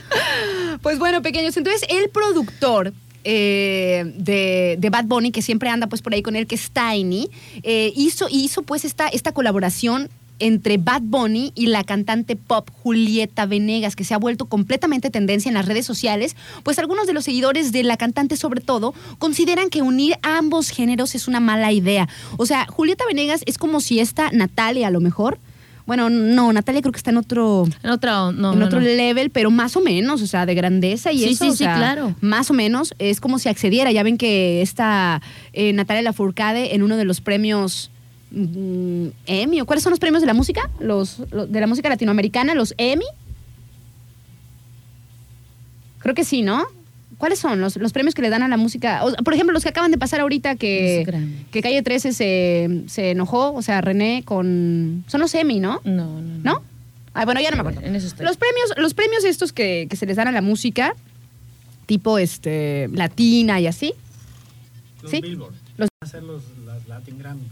Pues bueno, pequeños, entonces el productor eh, de, Bad Bunny, que siempre anda pues por ahí con él, que es Tiny, eh, hizo, hizo pues esta, esta colaboración entre Bad Bunny y la cantante pop Julieta Venegas, que se ha vuelto completamente tendencia en las redes sociales, pues algunos de los seguidores de la cantante sobre todo consideran que unir ambos géneros es una mala idea. O sea, Julieta Venegas es como si esta Natalia a lo mejor bueno, no, Natalia creo que está en otro. En otro, no, en otro level, pero más o menos, o sea, de grandeza y eso. Sí, sí, claro. Más o menos. Es como si accediera. Ya ven que está eh, Natalia Lafourcade en uno de los premios. Mm, Emmy, ¿cuáles son los premios de la música? Los, los, de la música latinoamericana, los Emmy. Creo que sí, ¿no? ¿Cuáles son los, los, premios que le dan a la música? por ejemplo, los que acaban de pasar ahorita que, que Calle 13 se, se, enojó, o sea, René con... Son los Emmy, ¿no? No, no. ¿No? Ay, bueno, ya no me acuerdo. los premios, los premios estos que, que, se les dan a la música, tipo este latina y así. Los ¿Sí? Billboard. Los... Hacer los, las Latin Grammy.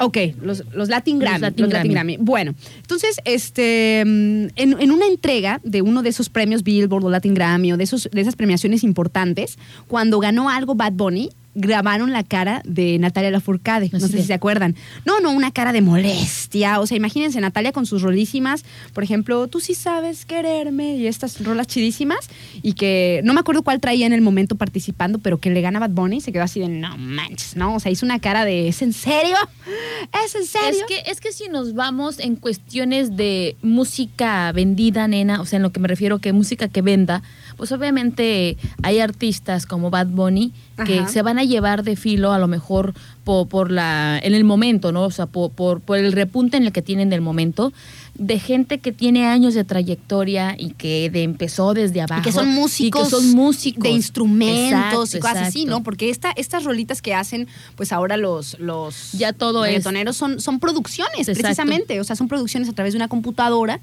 Ok, los, los Latin Grammy. Los Latin, Grammy. Bueno, entonces, este, mm, en, en, una entrega de uno de esos premios Billboard o Latin Grammy o de, esos, de esas premiaciones importantes, cuando ganó algo Bad Bunny, grabaron la cara de Natalia Lafourcade. No, sé si se acuerdan. No, no, una cara de molestia. O sea, imagínense Natalia con sus rolísimas. Por ejemplo, tú sí sabes quererme y estas rolas chidísimas. Y que no me acuerdo cuál traía en el momento participando, pero que le gana Bad Bunny y se quedó así de no manches, ¿no? O sea, hizo una cara de ¿es en serio? ¿Es en serio? Es que, es que si nos vamos en cuestiones de música vendida, nena, o sea, en lo que me refiero que música que venda, pues obviamente hay artistas como Bad Bunny que se van a llevar de filo a lo mejor por, por, la en el momento, ¿no? O sea, por, por, por, el repunte en el que tienen del momento de gente que tiene años de trayectoria y que de, empezó desde abajo. Y que son músicos. que son músicos. De instrumentos y cosas así, ¿no? Porque esta, estas rolitas que hacen, pues ahora los, los ya todo son, son producciones, precisamente. O sea, son producciones a través de una computadora.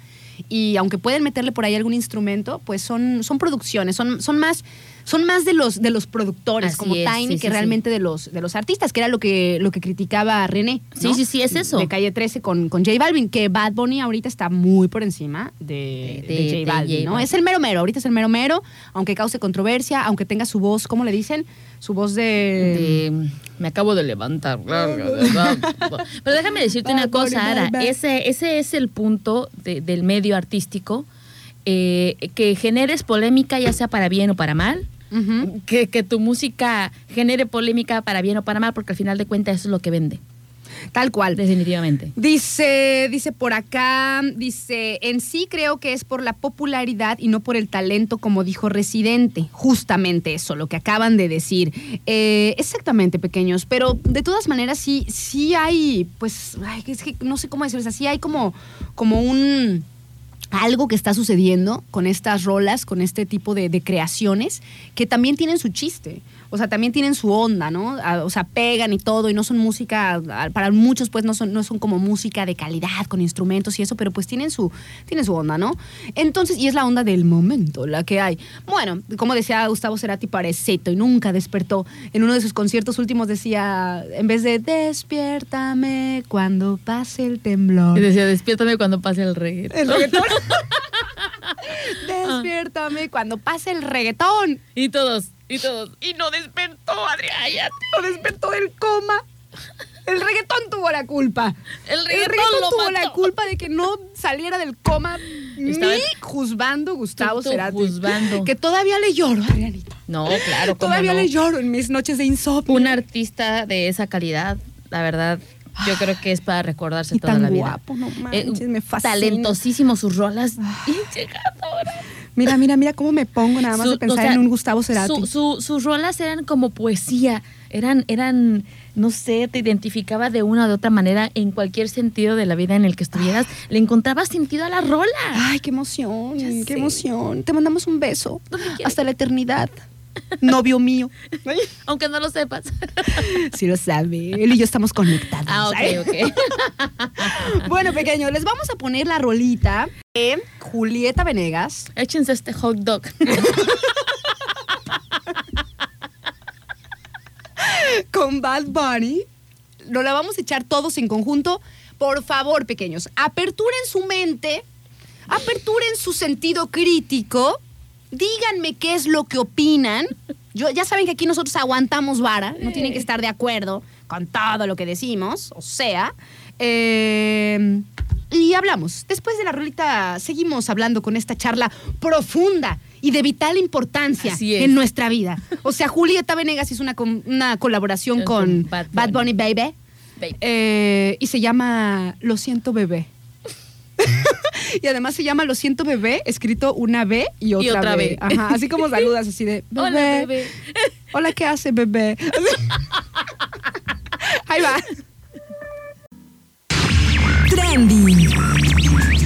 Y aunque pueden meterle por ahí algún instrumento, pues son, son producciones, son, son más son más de los de los productores como Tiny que realmente de los de los artistas, que era lo que lo que criticaba René. Sí, sí, sí, es eso. De Calle 13 con, con J Balvin, que Bad Bunny ahorita está muy por encima de, de, J Balvin, ¿no? Es el mero mero, ahorita es el mero mero, aunque cause controversia, aunque tenga su voz, ¿cómo le dicen? Su voz de... me acabo de levantar. Pero déjame decirte una cosa, Ara. Ese, ese es el punto del medio artístico. Eh, que generes polémica, ya sea para bien o para mal, que, que, tu música genere polémica para bien o para mal, porque al final de cuentas eso es lo que vende. Tal cual. Definitivamente. Dice, dice por acá, dice, en sí creo que es por la popularidad y no por el talento, como dijo Residente. Justamente eso, lo que acaban de decir. Eh, exactamente, pequeños, pero de todas maneras sí, sí hay, pues, ay, es que no sé cómo decirlo, sí hay como, como un algo que está sucediendo con estas rolas, con este tipo de, creaciones, que también tienen su chiste o sea, también tienen su onda, ¿no? O sea, pegan y todo, y no son música, para muchos pues no son, no son como música de calidad, con instrumentos y eso, pero pues tienen su, tienen su onda, ¿no? Entonces, y es la onda del momento, la que hay. Bueno, como decía Gustavo Cerati, pareceto y nunca despertó. En uno de sus conciertos últimos decía, en vez de despiértame cuando pase el temblor. Y decía, despiértame cuando pase el reggaetón. El reggaetón. despiértame cuando pase el reggaetón. Y todos, y todos. Y no despertó, Adrián. No despertó del coma. El reggaetón tuvo la culpa. El reggaetón, tuvo la culpa de que no saliera del coma Estaba- ni juzgando Gustavo Cerati. juzgando. Que todavía le lloro, Adrianita. No, claro, Todavía no. le lloro en mis noches de insomnio. Un artista de esa calidad, la verdad, yo creo que es para recordarse Y toda tan la vida. guapo, no Eh, manches, me fascina. talentosísimo sus rolas. Y llegando ahora. Mira, mira, mira cómo me pongo nada más Su- de pensar o sea, en un Gustavo Cerati. su- su- sus rolas eran como poesía, eran, eran, no sé, te identificaba de una o de otra manera en cualquier sentido de la vida en el que estuvieras, le encontrabas sentido a la rola. Ay, qué emoción, Ya qué sé. emoción. Te mandamos un beso. Hasta la eternidad. Novio mío. Aunque no lo sepas. Sí lo sabe. Él y yo estamos conectados. Ah, ok, ok. Bueno, pequeño, les vamos a poner la rolita de Julieta Venegas. Échense este hot dog. con Bad Bunny. Nos la vamos a echar todos en conjunto. Por favor, pequeños, aperturen su mente, aperturen su sentido crítico, díganme qué es lo que opinan. Yo, ya saben que aquí nosotros aguantamos vara, no tienen que estar de acuerdo con todo lo que decimos, o sea. eh, y hablamos. Después de la rolita, seguimos hablando con esta charla profunda y de vital importancia en nuestra vida. O sea, Julieta Venegas hizo una, una colaboración con, con Bad Bad Bunny, Bunny. Baby. Baby. Eh, y se llama Lo siento bebé. y además se llama Lo siento bebé, escrito una B y otra, otra B. B. Ajá, así como saludas, así de bebé. Hola, bebé. Hola, ¿qué hace bebé? Ahí va. Trending.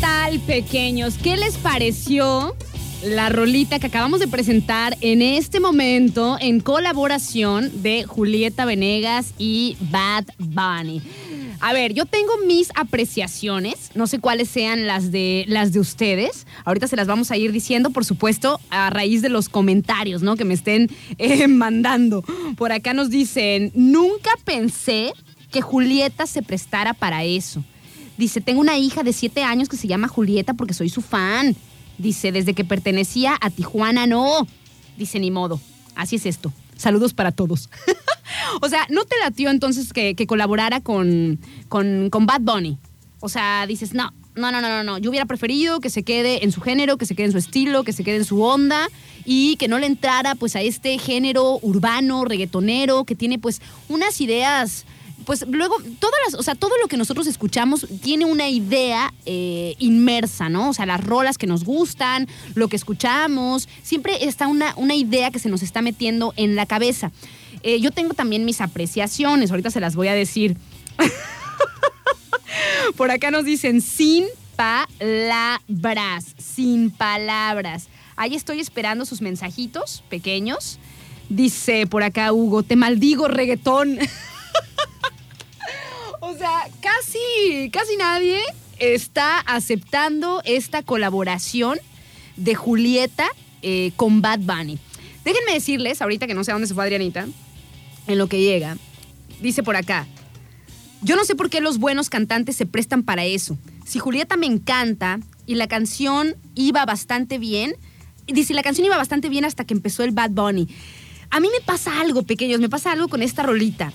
Tal, pequeños? ¿Qué les pareció la rolita que acabamos de presentar en este momento en colaboración de Julieta Venegas y Bad Bunny? A ver, yo tengo mis apreciaciones, no sé cuáles sean las de las de ustedes. Ahorita se las vamos a ir diciendo, por supuesto, a raíz de los comentarios, ¿no? Que me estén eh, mandando. Por acá nos dicen, nunca pensé que Julieta se prestara para eso. Dice, tengo una hija de siete años que se llama Julieta porque soy su fan. Dice, desde que pertenecía a Tijuana, no. Dice, ni modo. Así es esto. Saludos para todos. o sea, ¿no te latió entonces que, que colaborara con, con, con Bad Bunny? O sea, dices, no, no, no, no, no, no. Yo hubiera preferido que se quede en su género, que se quede en su estilo, que se quede en su onda y que no le entrara pues a este género urbano, reggaetonero, que tiene pues unas ideas pues luego, todas las, o sea, todo lo que nosotros escuchamos tiene una idea eh, inmersa, ¿no? O sea, las rolas que nos gustan, lo que escuchamos, siempre está una, una idea que se nos está metiendo en la cabeza. Eh, yo tengo también mis apreciaciones, ahorita se las voy a decir. Por acá nos dicen sin palabras, sin palabras. Ahí estoy esperando sus mensajitos pequeños. Dice por acá Hugo, te maldigo reggaetón. O sea, casi, casi nadie está aceptando esta colaboración de Julieta eh, con Bad Bunny. Déjenme decirles, ahorita que no sé a dónde se fue Adrianita, en lo que llega, dice por acá, yo no sé por qué los buenos cantantes se prestan para eso. Si Julieta me encanta y la canción iba bastante bien, dice, la canción iba bastante bien hasta que empezó el Bad Bunny. A mí me pasa algo, pequeños, me pasa algo con esta rolita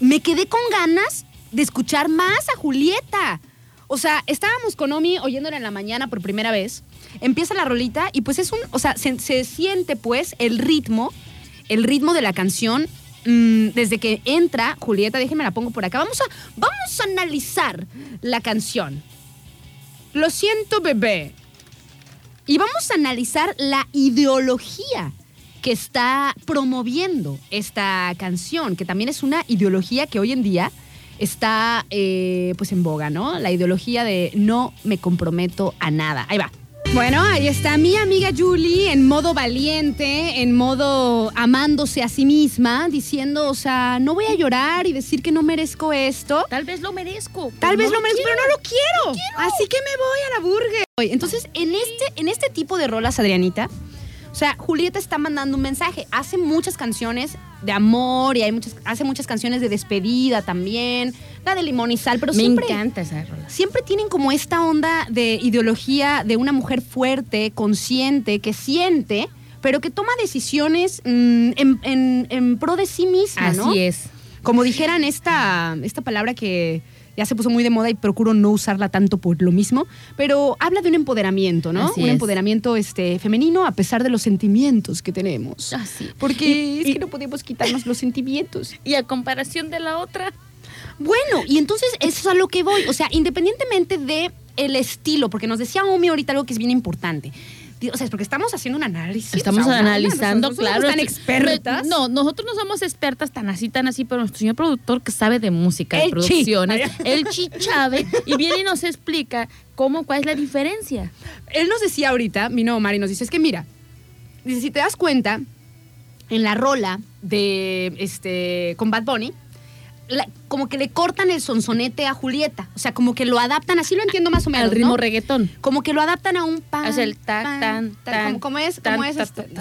me quedé con ganas de escuchar más a Julieta. O sea, estábamos con Omi oyéndola en la mañana por primera vez. Empieza la rolita y pues es un, o sea, se, siente pues el ritmo, el ritmo de la canción mm, desde que entra Julieta, déjenme la pongo por acá. Vamos a, vamos a analizar la canción. Lo siento, bebé. Y vamos a analizar la ideología que está promoviendo esta canción, que también es una ideología que hoy en día está eh, pues en boga, ¿no? La ideología de no me comprometo a nada. Ahí va. Bueno, ahí está mi amiga Julie en modo valiente, en modo amándose a sí misma, diciendo, o sea, no voy a llorar y decir que no merezco esto. Tal vez lo merezco. Tal pero vez no lo merezco, quiero. pero no lo quiero. Así que me voy a la burger. Entonces, en este, en este tipo de rolas, Adrianita, sea, Julieta está mandando un mensaje. Hace muchas canciones de amor y hay muchas, hace muchas canciones de despedida también. La de limón y sal, pero Me siempre, encanta esa rola. siempre tienen como esta onda de ideología de una mujer fuerte, consciente, que siente, pero que toma decisiones mm, en, en- en pro de sí misma, ¿no? Así es. Como dijeran esta, esta palabra que ya se puso muy de moda y procuro no usarla tanto por lo mismo, pero habla de un empoderamiento, ¿no? Así un es. empoderamiento este, femenino a pesar de los sentimientos que tenemos. Así. Porque Y- es y- que no podemos quitarnos los sentimientos. Y a comparación de la otra. Bueno, y entonces eso es a lo que voy. O sea, independientemente de el estilo, porque nos decía Omi ahorita algo que es bien importante. O sea, es porque estamos haciendo un análisis. Estamos o sea, una- analizando, nosotros claro. somos tan expertas. No, nosotros no somos expertas tan así, tan así, pero nuestro señor productor que sabe de música, de El chi. producciones, el chichave, y viene y nos explica cómo, cuál es la diferencia. Él nos decía ahorita, vino Omar y nos dice, es que mira, dice, si te das cuenta, en la rola de este con Bad Bunny, la- como que le cortan el sonsonete a Julieta. O sea, como que lo adaptan, así lo entiendo más o menos. Al ritmo ¿no? reggaetón. Como que lo adaptan a un pan. Hace el tac, pan, tan, tan, ¿Cómo, cómo es? tan, ¿Cómo es? este?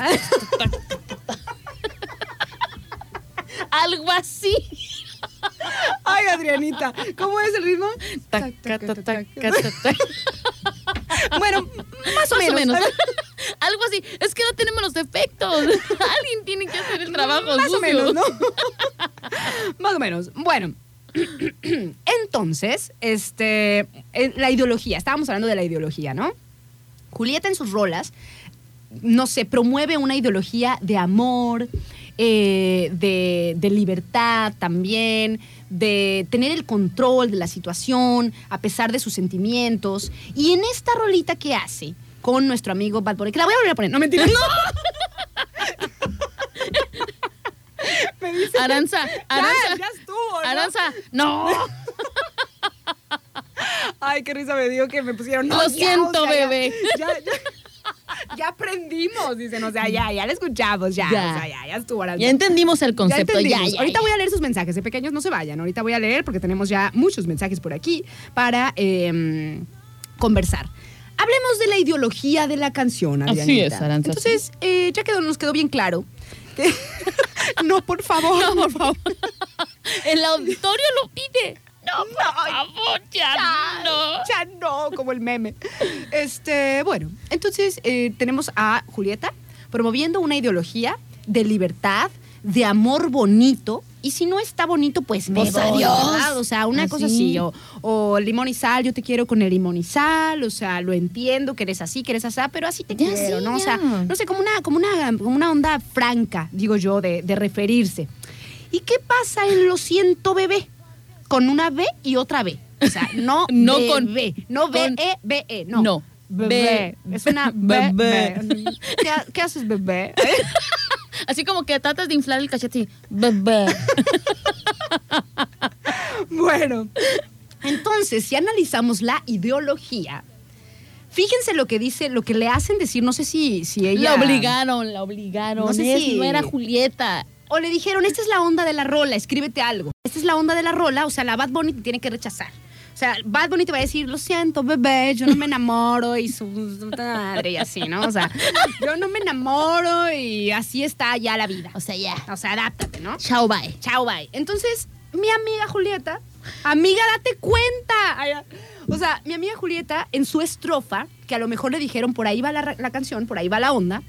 Algo así. Ay, Adrianita, ¿cómo es el ritmo? Tac, ta, ta, ta, ta, ta. Bueno, más o Más o menos. Algo así. Es que no tenemos los efectos. Alguien tiene que hacer el trabajo Más o menos, ¿no? Más o menos. Bueno. Entonces, este, eh, la ideología, estábamos hablando de la ideología, ¿no? Julieta en sus rolas, no sé, promueve una ideología de amor, eh, de, de libertad también, de tener el control de la situación a pesar de sus sentimientos. Y en esta rolita que hace con nuestro amigo Bad Bunny, que la voy a volver a poner, no mentira, no. Me dice, Aranza, Aranza. ya, ya estuvo, ¿no? Aranza, no. Ay, qué risa me dio que me pusieron. Lo siento, bebé. Ya, ya, ya aprendimos, dicen. O sea, ya, ya la escuchamos, ya. Ya. O sea, ya, ya estuvo. Aranza. Ya entendimos el concepto. Ya, Ahorita voy a leer sus mensajes, de pequeños no se vayan. Ahorita voy a leer porque tenemos ya muchos mensajes por aquí para eh, conversar. Hablemos de la ideología de la canción, Así Adrianita. es, Aranza, Entonces, eh, ya quedó, nos quedó bien claro. que- no, por favor. No, por favor. El auditorio lo pide. No, por favor, ya, no. Ya no, como el meme. Este, bueno, entonces eh, tenemos a Julieta promoviendo una ideología de libertad, de amor bonito. Y si no está bonito, pues me Pues voy, adiós. ¿verdad? O sea, una Así. cosa así. O, o limón y sal, yo te quiero con el limón y sal. O sea, lo entiendo que eres así, que eres así, pero así te Ya, quiero, sí, ¿no? O sea, ya. no sé, como una, como una, como una onda franca, digo yo, de, de referirse. ¿Y qué pasa en lo siento bebé? Con una B y otra B. O sea, no, No B, con- B, no B, con- E, B, E, no. No. Bebé. Be- Es una bebé. Bebé. ¿Qué, ha- qué haces, bebé? Así como que tratas de inflar el cachete. y, Bebé. bueno, entonces, si analizamos la ideología, fíjense lo que dice, lo que le hacen decir, no sé si, si ella... La obligaron, la obligaron. No sé Es- si- no era Julieta. O le dijeron, esta es la onda de la rola, escríbete algo. Esta es la onda de la rola, o sea, la Bad Bunny te tiene que rechazar. O sea, Bad Bunny te va a decir, lo siento, bebé, yo no me enamoro y su madre y así, ¿no? O sea, yo no me enamoro y así está ya la vida. O sea, ya. O sea, adáptate, ¿no? Chao, bye. Chao, bye. Entonces, mi amiga Julieta, amiga, date cuenta. O sea, mi amiga Julieta, en su estrofa, que a lo mejor le dijeron, por ahí va la, la canción, por ahí va la onda,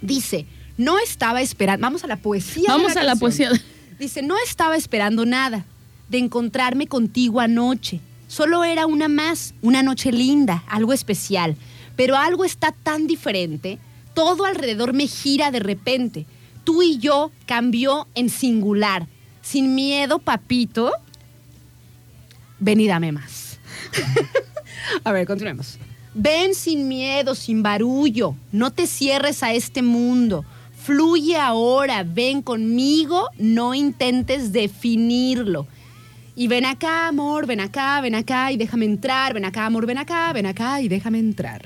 dice, no estaba esperando, vamos a la poesía. de Vamos a la poesía. Dice, no estaba esperando nada de encontrarme contigo anoche. Solo era una más, una noche linda, algo especial. Pero algo está tan diferente. Todo alrededor me gira de repente. Tú y yo cambió en singular. Sin miedo, papito. Ven y dame más. A ver, continuemos. Ven sin miedo, sin barullo. No te cierres a este mundo. Fluye ahora, ven conmigo, no intentes definirlo. Y ven acá, amor, ven acá, ven acá y déjame entrar. Ven acá, amor, ven acá, ven acá y déjame entrar.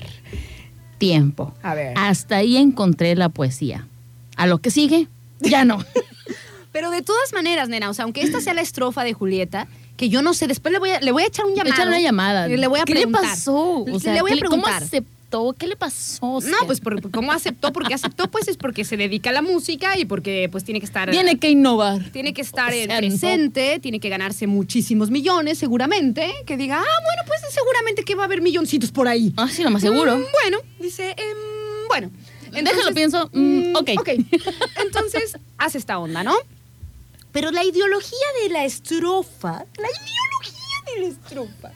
Tiempo. A ver. Hasta ahí encontré la poesía. A lo que sigue, ya no. Pero de todas maneras, nena, o sea, aunque esta sea la estrofa de Julieta, que yo no sé, después le voy a, le voy a echar un llamado. Echar una llamada. Le voy a ¿Qué preguntar. le pasó? Le- O sea, le voy a ¿qué ¿cómo preguntar. Aceptó? ¿Qué le pasó? No, pues por, cómo aceptó, porque aceptó, pues es porque se dedica a la música y porque pues tiene que estar. Tiene que innovar. Tiene que estar O en sea, no. presente, tiene que ganarse muchísimos millones, seguramente. Que diga, ah, bueno, pues seguramente que va a haber milloncitos por ahí. Ah, sí, lo más seguro. Mm, bueno, dice, em, bueno. Déjalo, pienso. Mm, ok. Ok. Entonces, hace esta onda, ¿no? Pero la ideología de la estrofa, la ideología de la estrofa,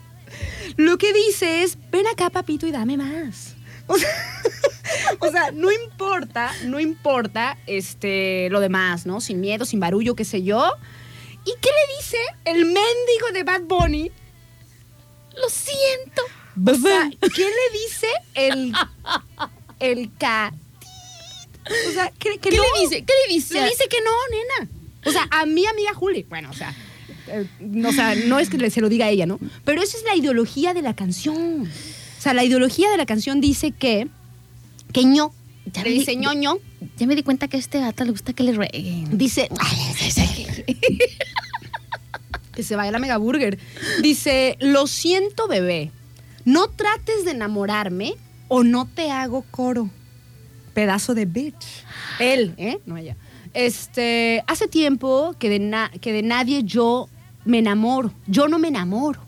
lo que dice es, ven acá, papito, y dame más. O sea, o sea, no importa, no importa este, lo demás, ¿no? Sin miedo, sin barullo, qué sé yo. ¿Y qué le dice el mendigo de Bad Bunny? Lo siento. O sea, ¿qué le dice el, el catit? O sea, ¿qué, ¿Qué no? le dice? ¿Qué le dice? Le dice que no, nena. O sea, a mi amiga Juli. Bueno, o sea, o sea, no es que se lo diga a ella, ¿no? Pero esa es la ideología de la canción. O sea, la ideología de la canción dice que, que ño, Ya le dice di- ño, ño, Ya me di cuenta que a este gato le gusta que le rueguen. dice... que se vaya la mega burger. Dice, lo siento, bebé. No trates de enamorarme o no te hago coro. Pedazo de bitch. Él, ¿eh? No ella. Este, hace tiempo que de, na- que de nadie yo me enamoro. Yo no me enamoro.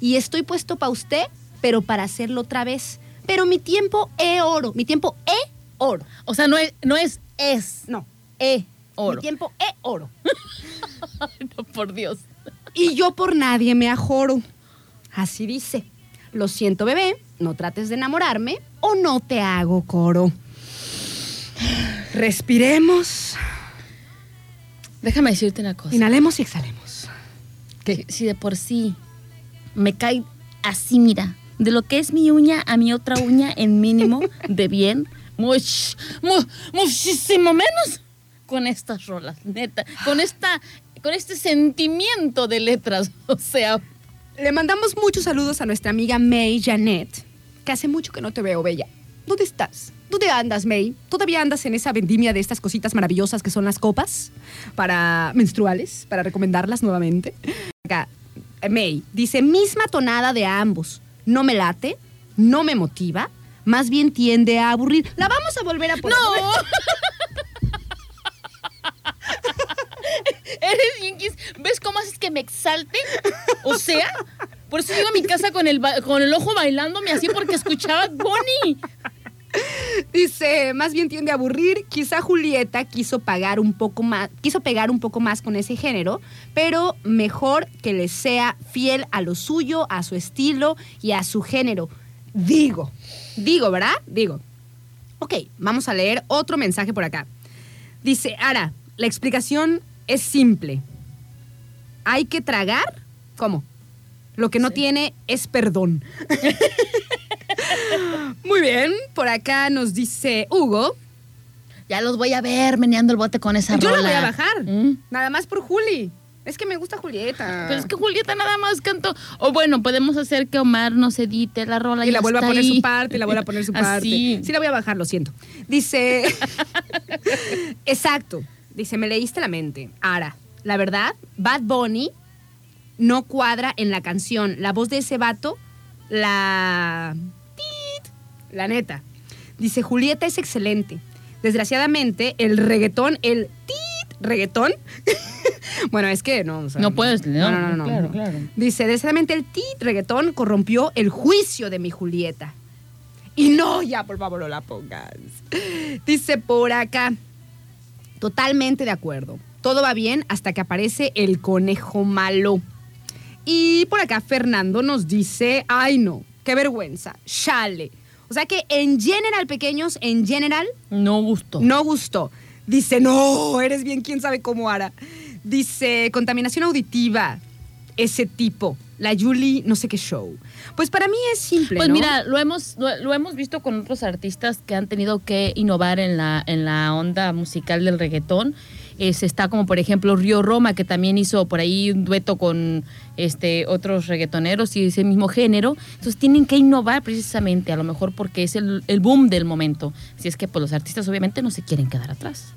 Y estoy puesto para usted, pero para hacerlo otra vez. Pero mi tiempo es oro. Mi tiempo es oro. O sea, no es, no es, es. No, E. mi Oro. tiempo es oro. No, por Dios. Y yo por nadie me ajoro. Así dice. Lo siento, bebé, no trates de enamorarme o no te hago coro. Respiremos, Déjame decirte una cosa. inhalemos y exhalemos. Si, si de por sí me cae así, mira, de lo que es mi uña a mi otra uña en mínimo de bien, much, mu- muchísimo menos con estas rolas, neta, con esta, con este sentimiento de letras, o sea, Le mandamos muchos saludos a nuestra amiga May Janet, que hace mucho que no te veo, Bella. ¿Dónde estás? ¿Dónde andas, May? ¿Todavía andas en esa vendimia de estas cositas maravillosas que son las copas para menstruales, para recomendarlas nuevamente? Acá, May dice, misma tonada de ambos. No me late, no me motiva, más bien tiende a aburrir. La vamos a volver a poner. ¡No! Eres quis- ¿Ves cómo haces que me exalte? O sea, por eso llego a mi casa con el, con el ojo bailándome así porque escuchaba Bonnie. Dice, más bien tiende a aburrir. Quizá Julieta quiso pagar un poco más, quiso pegar un poco más con ese género, pero mejor que le sea fiel a lo suyo, a su estilo y a su género. Digo, digo, ¿verdad? Digo. Ok, vamos a leer otro mensaje por acá. Dice, Ara, la explicación es simple. Hay que tragar, ¿cómo? Lo que no tiene es perdón. Muy bien, por acá nos dice Hugo. Ya los voy a ver meneando el bote con esa Yo rola. lo voy a bajar, Mm. nada más por Juli. Es que me gusta Julieta. Pero es que Julieta nada más cantó. O bueno, podemos hacer que Omar nos edite la rola y la vuelva a poner ahí. su parte, y la vuelva a poner su parte. Así. Sí, la voy a bajar, lo siento. Dice. Exacto. Dice, me leíste la mente. Ahora, la verdad, Bad Bunny no cuadra en la canción. La voz de ese vato, la. La neta. Dice, Julieta es excelente. Desgraciadamente, el reggaetón, el tit reggaetón. bueno, es que no. o sea, No puedes, No, no, no, no. no, claro, no. claro. Dice, desgraciadamente el tit reggaetón corrompió el juicio de mi Julieta. Y no, ya, por favor, no la pongas. Dice por acá, totalmente de acuerdo. Todo va bien hasta que aparece el conejo malo. Y por acá Fernando nos dice, ay no, qué vergüenza, chale. O sea que en general, pequeños, en general, No gustó. no gustó. Dice, no, eres bien, quién sabe cómo hará. Dice, contaminación auditiva, ese tipo. La Julie, no sé qué show. Pues para mí es simple. Pues ¿no? mira, lo hemos, lo, lo hemos visto con otros artistas que han tenido que innovar en la, en la onda musical del reggaetón. Es, está como por ejemplo Río Roma, que también hizo por ahí un dueto con este, otros reggaetoneros y ese mismo género. Entonces tienen que innovar precisamente, a lo mejor porque es el, el boom del momento. Si es que pues, los artistas obviamente no se quieren quedar atrás.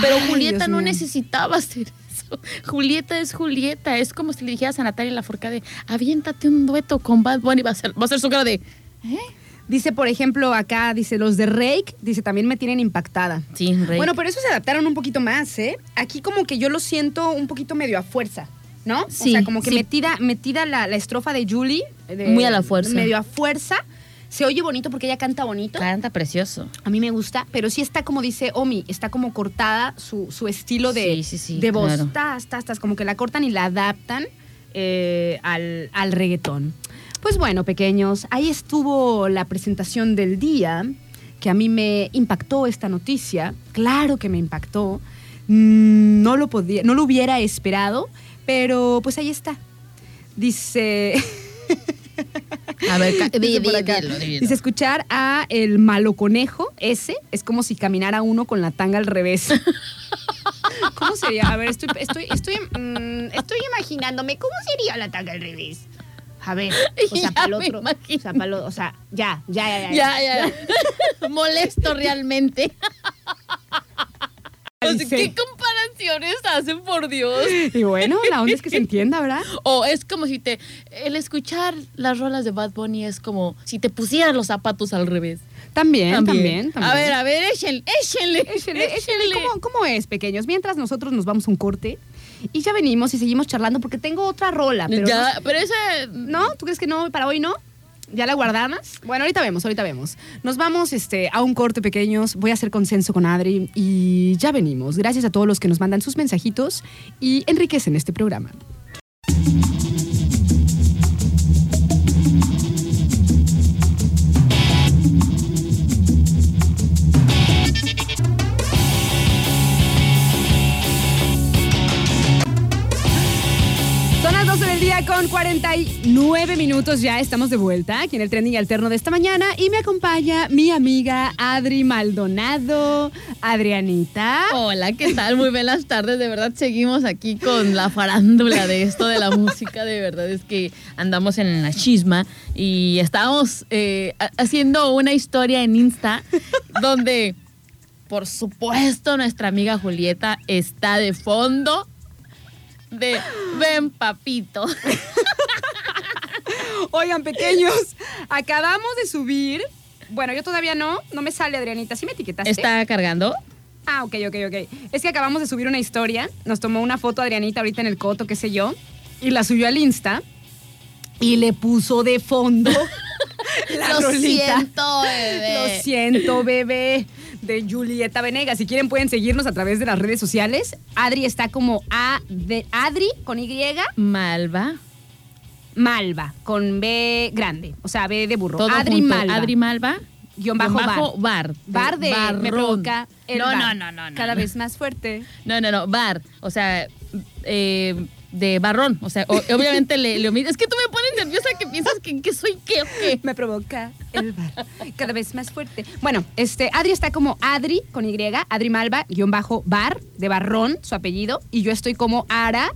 Pero Ay, Julieta Dios no mío. necesitaba hacer eso. Julieta es Julieta. Es como si le dijeras a Natalia Lafourcade, aviéntate un dueto con Bad Bunny. Va a ser, va a ser su cara de... Dice, por ejemplo, acá, dice, los de Rake, dice, también me tienen impactada. Sí, Rey. Bueno, pero eso se adaptaron un poquito más, ¿eh? Aquí como que yo lo siento un poquito medio a fuerza, ¿no? Sí, o sea, como que sí. metida, metida la, la estrofa de Julie. de- Muy a la fuerza. Medio a fuerza. Se oye bonito porque ella canta bonito. Canta precioso. A mí me gusta, pero sí está como dice Omi, está como cortada su, su estilo de, Sí, sí, sí, de voz. claro. Tas, tas, como que la cortan y la adaptan eh, al, al reggaetón. Pues bueno, pequeños, ahí estuvo la presentación del día, que a mí me impactó esta noticia. Claro que me impactó. Mm, No lo, podía, no lo hubiera esperado, pero pues ahí está. Dice... A ver, Dice di- por acá. Dice escuchar a el malo conejo, ese, es como si caminara uno con la tanga al revés. ¿Cómo sería? A ver, estoy, estoy, estoy, mm, estoy imaginándome, ¿cómo sería la tanga al revés? A ver, o sea, Ya para el otro. O sea, para el otro, o sea, ya, ya, ya, ya. Ya, ya. Molesto realmente. ¿Qué comparaciones hacen, por Dios? Y bueno, la onda es que se entienda, ¿verdad? O es como si te. El escuchar las rolas de Bad Bunny es como si te pusieras los zapatos al revés. También, también, también. A ver, a ver, échenle, échenle. Échele, échele. ¿Cómo, cómo es, pequeños? Mientras nosotros nos vamos a un corte y ya venimos y seguimos charlando porque tengo otra rola. Pero Ya, pero ese. ¿No? ¿Tú crees que no? ¿Para hoy no? ¿Ya la guardamos? Bueno, ahorita vemos, ahorita vemos. Nos vamos este, a un corte pequeños. Voy a hacer consenso con Adri y ya venimos. Gracias a todos los que nos mandan sus mensajitos y enriquecen este programa. Con 49 minutos ya. Estamos de vuelta aquí en el trending alterno de esta mañana y me acompaña mi amiga Adri Maldonado. Adrianita. Hola, ¿qué tal? Muy buenas tardes. De verdad seguimos aquí con la farándula de esto de la música. De verdad es que andamos en la chisma y estamos eh, ha- haciendo una historia en Insta donde, por supuesto, nuestra amiga Julieta está de fondo de ven papito. Oigan, pequeños, acabamos de subir. Bueno, yo todavía no, no me sale Adrianita. ¿Sí me etiquetaste? ¿Está cargando? Ah, ok, ok, ok. Es que acabamos de subir una historia. Nos tomó una foto Adrianita ahorita en el coto, qué sé yo. Y la subió al Insta. Y le puso de fondo la Lo rolita. siento, bebé. Lo siento, bebé. De Julieta Venegas. Si quieren pueden seguirnos a través de las redes sociales. Adri está como A de Adri con Y, Malva. Malva, con B grande. O sea, B de burro. Todo Adri junto. Malva. Adri Malva. Guión bajo bar. Bar de me Barrón. provoca el no, bar. no, no, no, no. Cada no. vez más fuerte. No, no, no, bar. O sea, eh, de barrón. O sea, obviamente le, le omito. Es que tú me pones nerviosa que piensas que, que soy qué o. Me provoca el bar. Cada vez más fuerte. Bueno, este, Adri está como Adri con Y, Adri Malva, guion bajo bar, de barrón, su apellido. Y yo estoy como ara.figobar,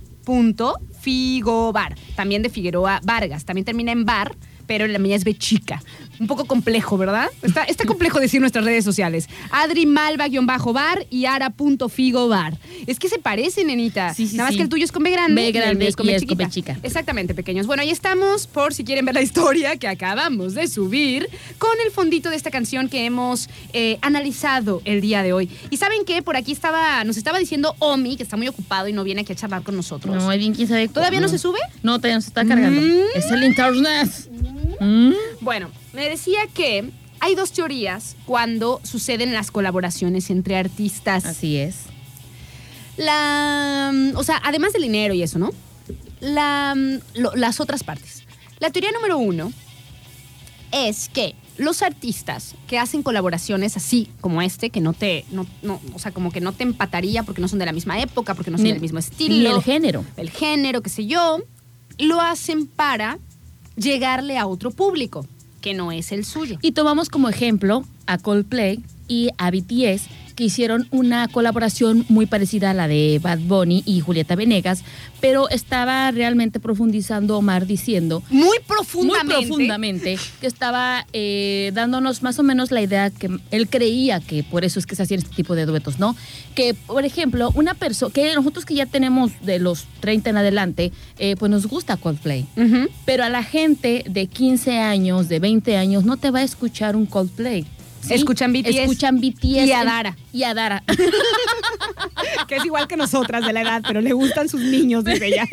también de Figueroa Vargas. También termina en bar, pero la mía es B chica. Un poco complejo, ¿verdad? Está, está complejo decir nuestras redes sociales. Adri Malva, guion bajo bar y ara.figobar. Es que se parecen, nenita. Sí, sí, Nada más sí. que el tuyo es con B grande. B y el grande es con y B es con B chiquita. chica. Exactamente, pequeños. Bueno, ahí estamos por si quieren ver la historia que acabamos de subir con el fondito de esta canción que hemos eh, analizado el día de hoy. Y saben qué, por aquí estaba, nos estaba diciendo Omi, que está muy ocupado y no viene aquí a charlar con nosotros. No, bien, quién sabe. ¿Todavía no se sube? No, todavía no se está cargando. Mm. Es el internet. Mm. Bueno, me decía que hay dos teorías cuando suceden las colaboraciones entre artistas. Así es. La, mm, o sea, además del dinero y eso, ¿no? la, mm, lo- las otras partes. La teoría número uno es que los artistas que hacen colaboraciones así como este, que no te, no, no, o sea, como que no te empataría porque no son de la misma época, porque no son Ni- del mismo Ni estilo, el género. el género, qué sé yo, lo hacen para llegarle a otro público que no es el suyo. Y tomamos como ejemplo a Coldplay y a BTS, que hicieron una colaboración muy parecida a la de Bad Bunny y Julieta Venegas, pero estaba realmente profundizando Omar diciendo Muy profundamente. muy profundamente que estaba eh, dándonos más o menos la idea que él creía que por eso es que se hacían este tipo de duetos, ¿no? Que, por ejemplo, una persona, que nosotros que ya tenemos de los 30 en adelante, eh, pues nos gusta Coldplay. Ujú. Pero a la gente de 15 años, de 20 años, no te va a escuchar un Coldplay. ¿Sí? Escuchan BTS. Escuchan BTS. Y a Dara. Y a Dara. que es igual que nosotras de la edad, pero le gustan sus niños, dice ella.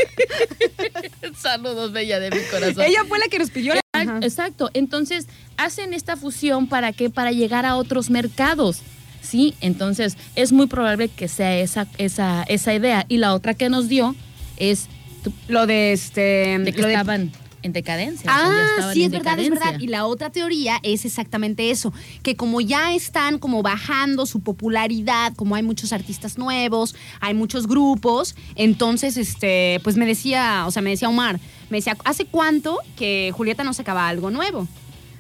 Saludos, bella de mi corazón. ella fue la que nos pidió la... Ajá. Exacto. Entonces, hacen esta fusión para qué? Para llegar a otros mercados. Sí, entonces es muy probable que sea esa, esa, esa idea. Y la otra que nos dio es tu- Lo de este... de que lo de- estaban en decadencia. o sea, ya Ah, sí, es verdad, es verdad. Y la otra teoría es exactamente eso, que como ya están como bajando su popularidad, como hay muchos artistas nuevos, hay muchos grupos, entonces, este, pues me decía, o sea, me decía Omar, me decía, ¿hace cuánto que Julieta no sacaba algo nuevo?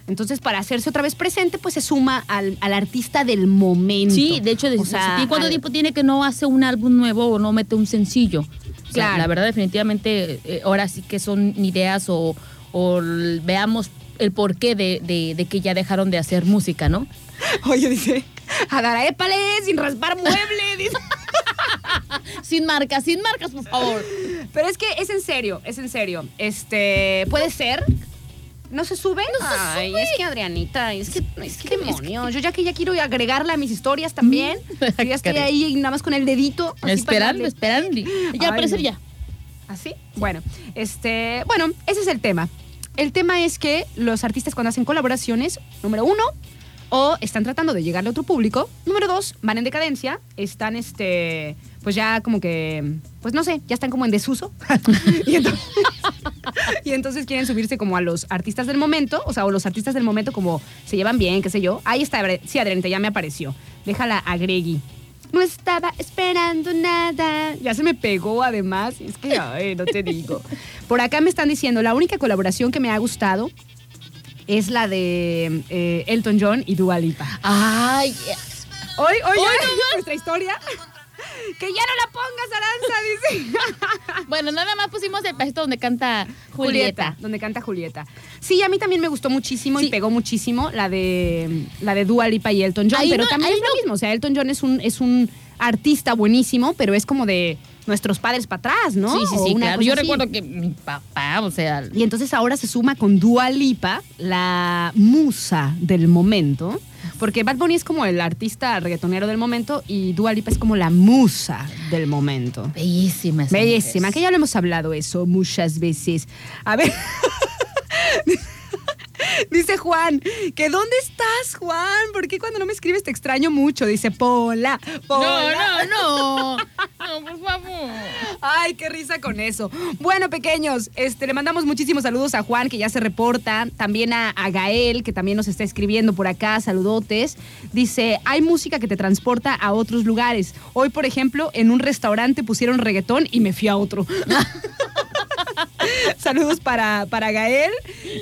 Entonces, para hacerse otra vez presente, pues se suma al, al artista del momento. Sí, de hecho, o sea, ¿y cuánto al- tiempo tiene que no hace un álbum nuevo o no mete un sencillo? O sea, Claro. la verdad, definitivamente, eh, ahora sí que son ideas o, veamos el porqué de, de, de que ya dejaron de hacer música, ¿no? Oye, dice, a dar épale, sin raspar mueble, dice. Sin marcas, sin marcas, por favor. Pero es que es en serio, es en serio. Este, puede ser. ¿No se sube? No se Ay, sube. es que Adrianita, es que, es que demonios. Yo ya que ya quiero agregarla a mis historias también. Yo ya estoy ahí nada más con el dedito. Esperando, esperando. Ya, Ay, aparecer no. ya. ¿Así? Bueno, este, bueno, ese es el tema. El tema es que los artistas cuando hacen colaboraciones, número uno, o están tratando de llegarle a otro público, número dos, van en decadencia, están este, pues ya como que, pues no sé, ya están como en desuso. y, entonces, quieren subirse como a los artistas del momento, o sea, o los artistas del momento como se llevan bien, qué sé yo. Ahí está, sí, Adrianita, ya me apareció. Déjala agregui. No estaba esperando nada. Ya se me pegó además. Es que, ay, no te digo. Por acá me están diciendo, la única colaboración que me ha gustado es la de eh, Elton John y Dua Lipa. Ay, Hoy, hoy, nuestra historia. Que ya no la pongas, Aranza, dice. bueno, nada más pusimos el pedacito donde canta Julieta. Donde canta Julieta. Sí, a mí también me gustó muchísimo Sí. y pegó muchísimo la de la de Dua Lipa y Elton John. Ahí pero no- también es lo mismo. O sea, Elton John es un, es un artista buenísimo, pero es como de nuestros padres para atrás, ¿no? Sí, sí, sí, claro. Yo así. recuerdo que mi papá, o sea, Y entonces ahora se suma con Dua Lipa, la musa del momento, porque Bad Bunny es como el artista reggaetonero del momento y Dua Lipa es como la musa del momento. bellísima. Bellísima, que ya lo hemos hablado eso muchas veces. A ver. Dice Juan, que ¿dónde estás, Juan? ¿Por qué cuando no me escribes te extraño mucho? Dice Pola, Pola. No, no, no. No, por favor. Ay, qué risa con eso. Bueno, pequeños, este, le mandamos muchísimos saludos a Juan, que ya se reporta. También a, a Gael, que también nos está escribiendo por acá. Saludotes. Dice, hay música que te transporta a otros lugares. Hoy, por ejemplo, en un restaurante pusieron reggaetón y me fui a otro. saludos para, para Gael.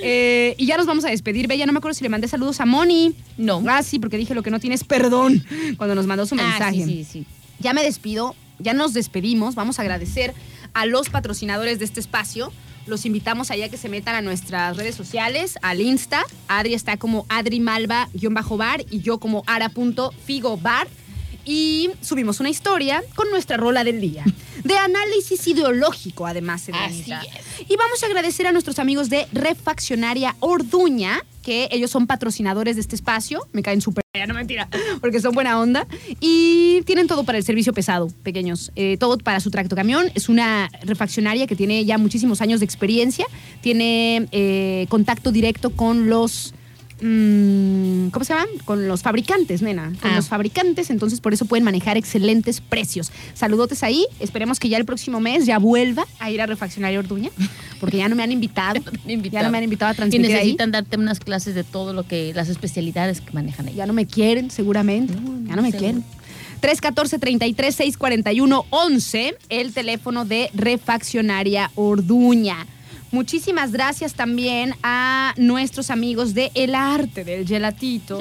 Eh, y ya nos vamos a despedir. Bella, no me acuerdo si le mandé saludos a Moni. No. Ah, sí, porque dije lo que no tienes perdón cuando nos mandó su Ah, mensaje. sí, sí, sí. Ya me despido, ya nos despedimos. Vamos a agradecer a los patrocinadores de este espacio. Los invitamos allá que se metan a nuestras redes sociales, al Insta. Adri está como Adri Malva-bar y yo como ara.figobar. Y subimos una historia con nuestra rola del día. De análisis ideológico, además, Elenita. Así Y vamos a agradecer a nuestros amigos de Refaccionaria Orduña, que ellos son patrocinadores de este espacio. Me caen súper. No mentira, porque son buena onda. Y tienen todo para el servicio pesado, pequeños. Eh, todo para su tractocamión. Es una refaccionaria que tiene ya muchísimos años de experiencia. Tiene eh, contacto directo con los mm, ¿cómo se llaman? Con los fabricantes, nena. Con Ah. los fabricantes, entonces por eso pueden manejar excelentes precios. Saludotes ahí. Esperemos que ya el próximo mes ya vuelva a ir a Refaccionaria Orduña, porque ya no me han invitado. Ya no me han invitado a Y transmitir ahí. necesitan darte unas clases de todo lo que, las especialidades que manejan ahí. Ya no me quieren, seguramente. No, ya no me seguro. quieren. 314-33-641-11, el teléfono de Refaccionaria Orduña. Muchísimas gracias también a nuestros amigos de El Arte del Gelatito.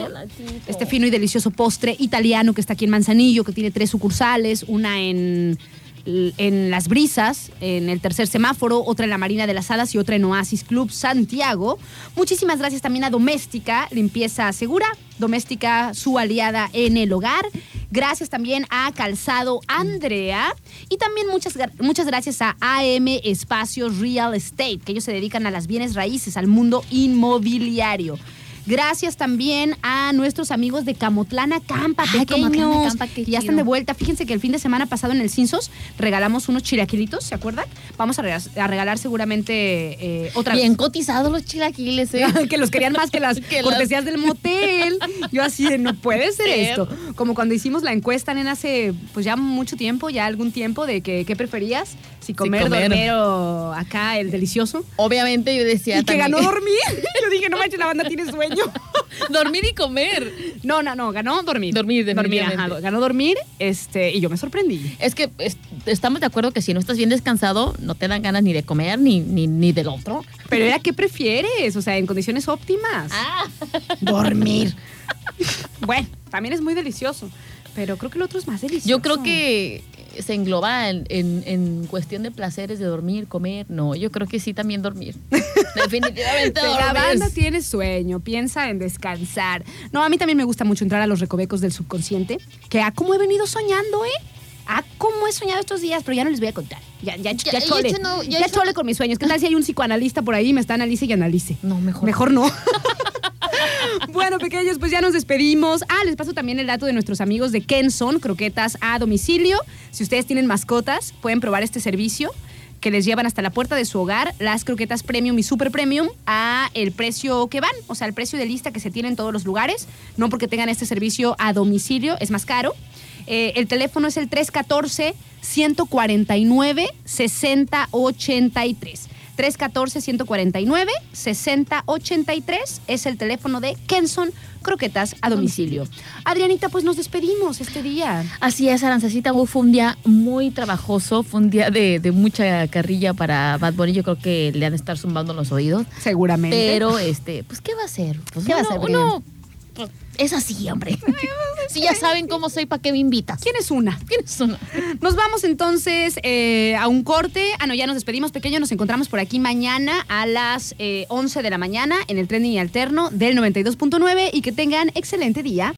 Este fino y delicioso postre italiano que está aquí en Manzanillo, que tiene tres sucursales, una en, en Las Brisas, en el tercer semáforo, otra en la Marina de las Hadas y otra en Oasis Club Santiago. Muchísimas gracias también a Doméstica, limpieza segura, Doméstica, su aliada en el hogar. Gracias también a Calzado Andrea y también muchas, muchas gracias a AM Espacios Real Estate, que ellos se dedican a las bienes raíces, al mundo inmobiliario. Gracias también a nuestros amigos de Camotlana Campa, Ay, pequeños, Campa, que ya están de vuelta. Fíjense que el fin de semana pasado en el Cinsos regalamos unos chilaquilitos, ¿se acuerdan? Vamos a regalar, a regalar seguramente eh, otra Bien cotizados los chilaquiles, ¿eh? que los querían más que las Que las- cortesías del motel. Yo así de, no puede ser esto. Como cuando hicimos la encuesta en hace, pues ya mucho tiempo, ya algún tiempo, de que qué preferías, si comer, comer. dormir o acá el delicioso. Obviamente yo decía y que ganó dormir. Yo dije, no manches, la banda tiene sueño. dormir y comer. No, no, no, ganó dormir. Dormir, dormir. ajá, ganó dormir, este, y yo me sorprendí. Es que es- estamos de acuerdo que si no estás bien descansado, no te dan ganas ni de comer ni, ni, ni del otro. Pero era, ¿qué prefieres? O sea, en condiciones óptimas. Ah, Dormir. bueno, también es muy delicioso. Pero creo que el otro es más delicioso. yo creo que se engloba en, en- en cuestión de placeres de dormir, comer. No, yo creo que sí también dormir. Definitivamente Pero la dormir. banda tiene sueño, piensa en descansar. No, a mí también me gusta mucho entrar a los recovecos del subconsciente, que a cómo he venido soñando, ¿eh? A cómo he soñado estos días, pero ya no les voy a contar. Ya, ya, ya, Ya, chole. ya no, ya ya chole con mis sueños. ¿Qué tal si hay un psicoanalista por ahí y me está analice y analice? No, mejor. Mejor no. bueno, pequeños, pues ya nos despedimos. Ah, les paso también el dato de nuestros amigos de Kenson, croquetas a domicilio. Si ustedes tienen mascotas, pueden probar este servicio que les llevan hasta la puerta de su hogar las croquetas premium y super premium a el precio que van, o sea, el precio de lista que se tiene en todos los lugares, no porque tengan este servicio a domicilio, es más caro. Eh, el teléfono es el 314-149-6083. 314-149-6083 es el teléfono de Kenson Croquetas a domicilio. Adrianita, pues nos despedimos este día. Así es, Arancecita. Fue un día muy trabajoso, fue un día de, de mucha carrilla para Bad Bunny. Yo creo que le han de estar zumbando los oídos. Seguramente. Pero, este, pues, ¿qué va a hacer? Pues, ¿Qué va a hacer, Uno, pues, es así, hombre. si ya saben cómo soy, ¿para qué me invitas? ¿Quién es una? ¿Tienes una? Nos vamos entonces eh, a un corte. Ah, no, ya nos despedimos, pequeño. Nos encontramos por aquí mañana a las eh, 11 de la mañana en el Trending Alterno del 92.9 y que tengan excelente día.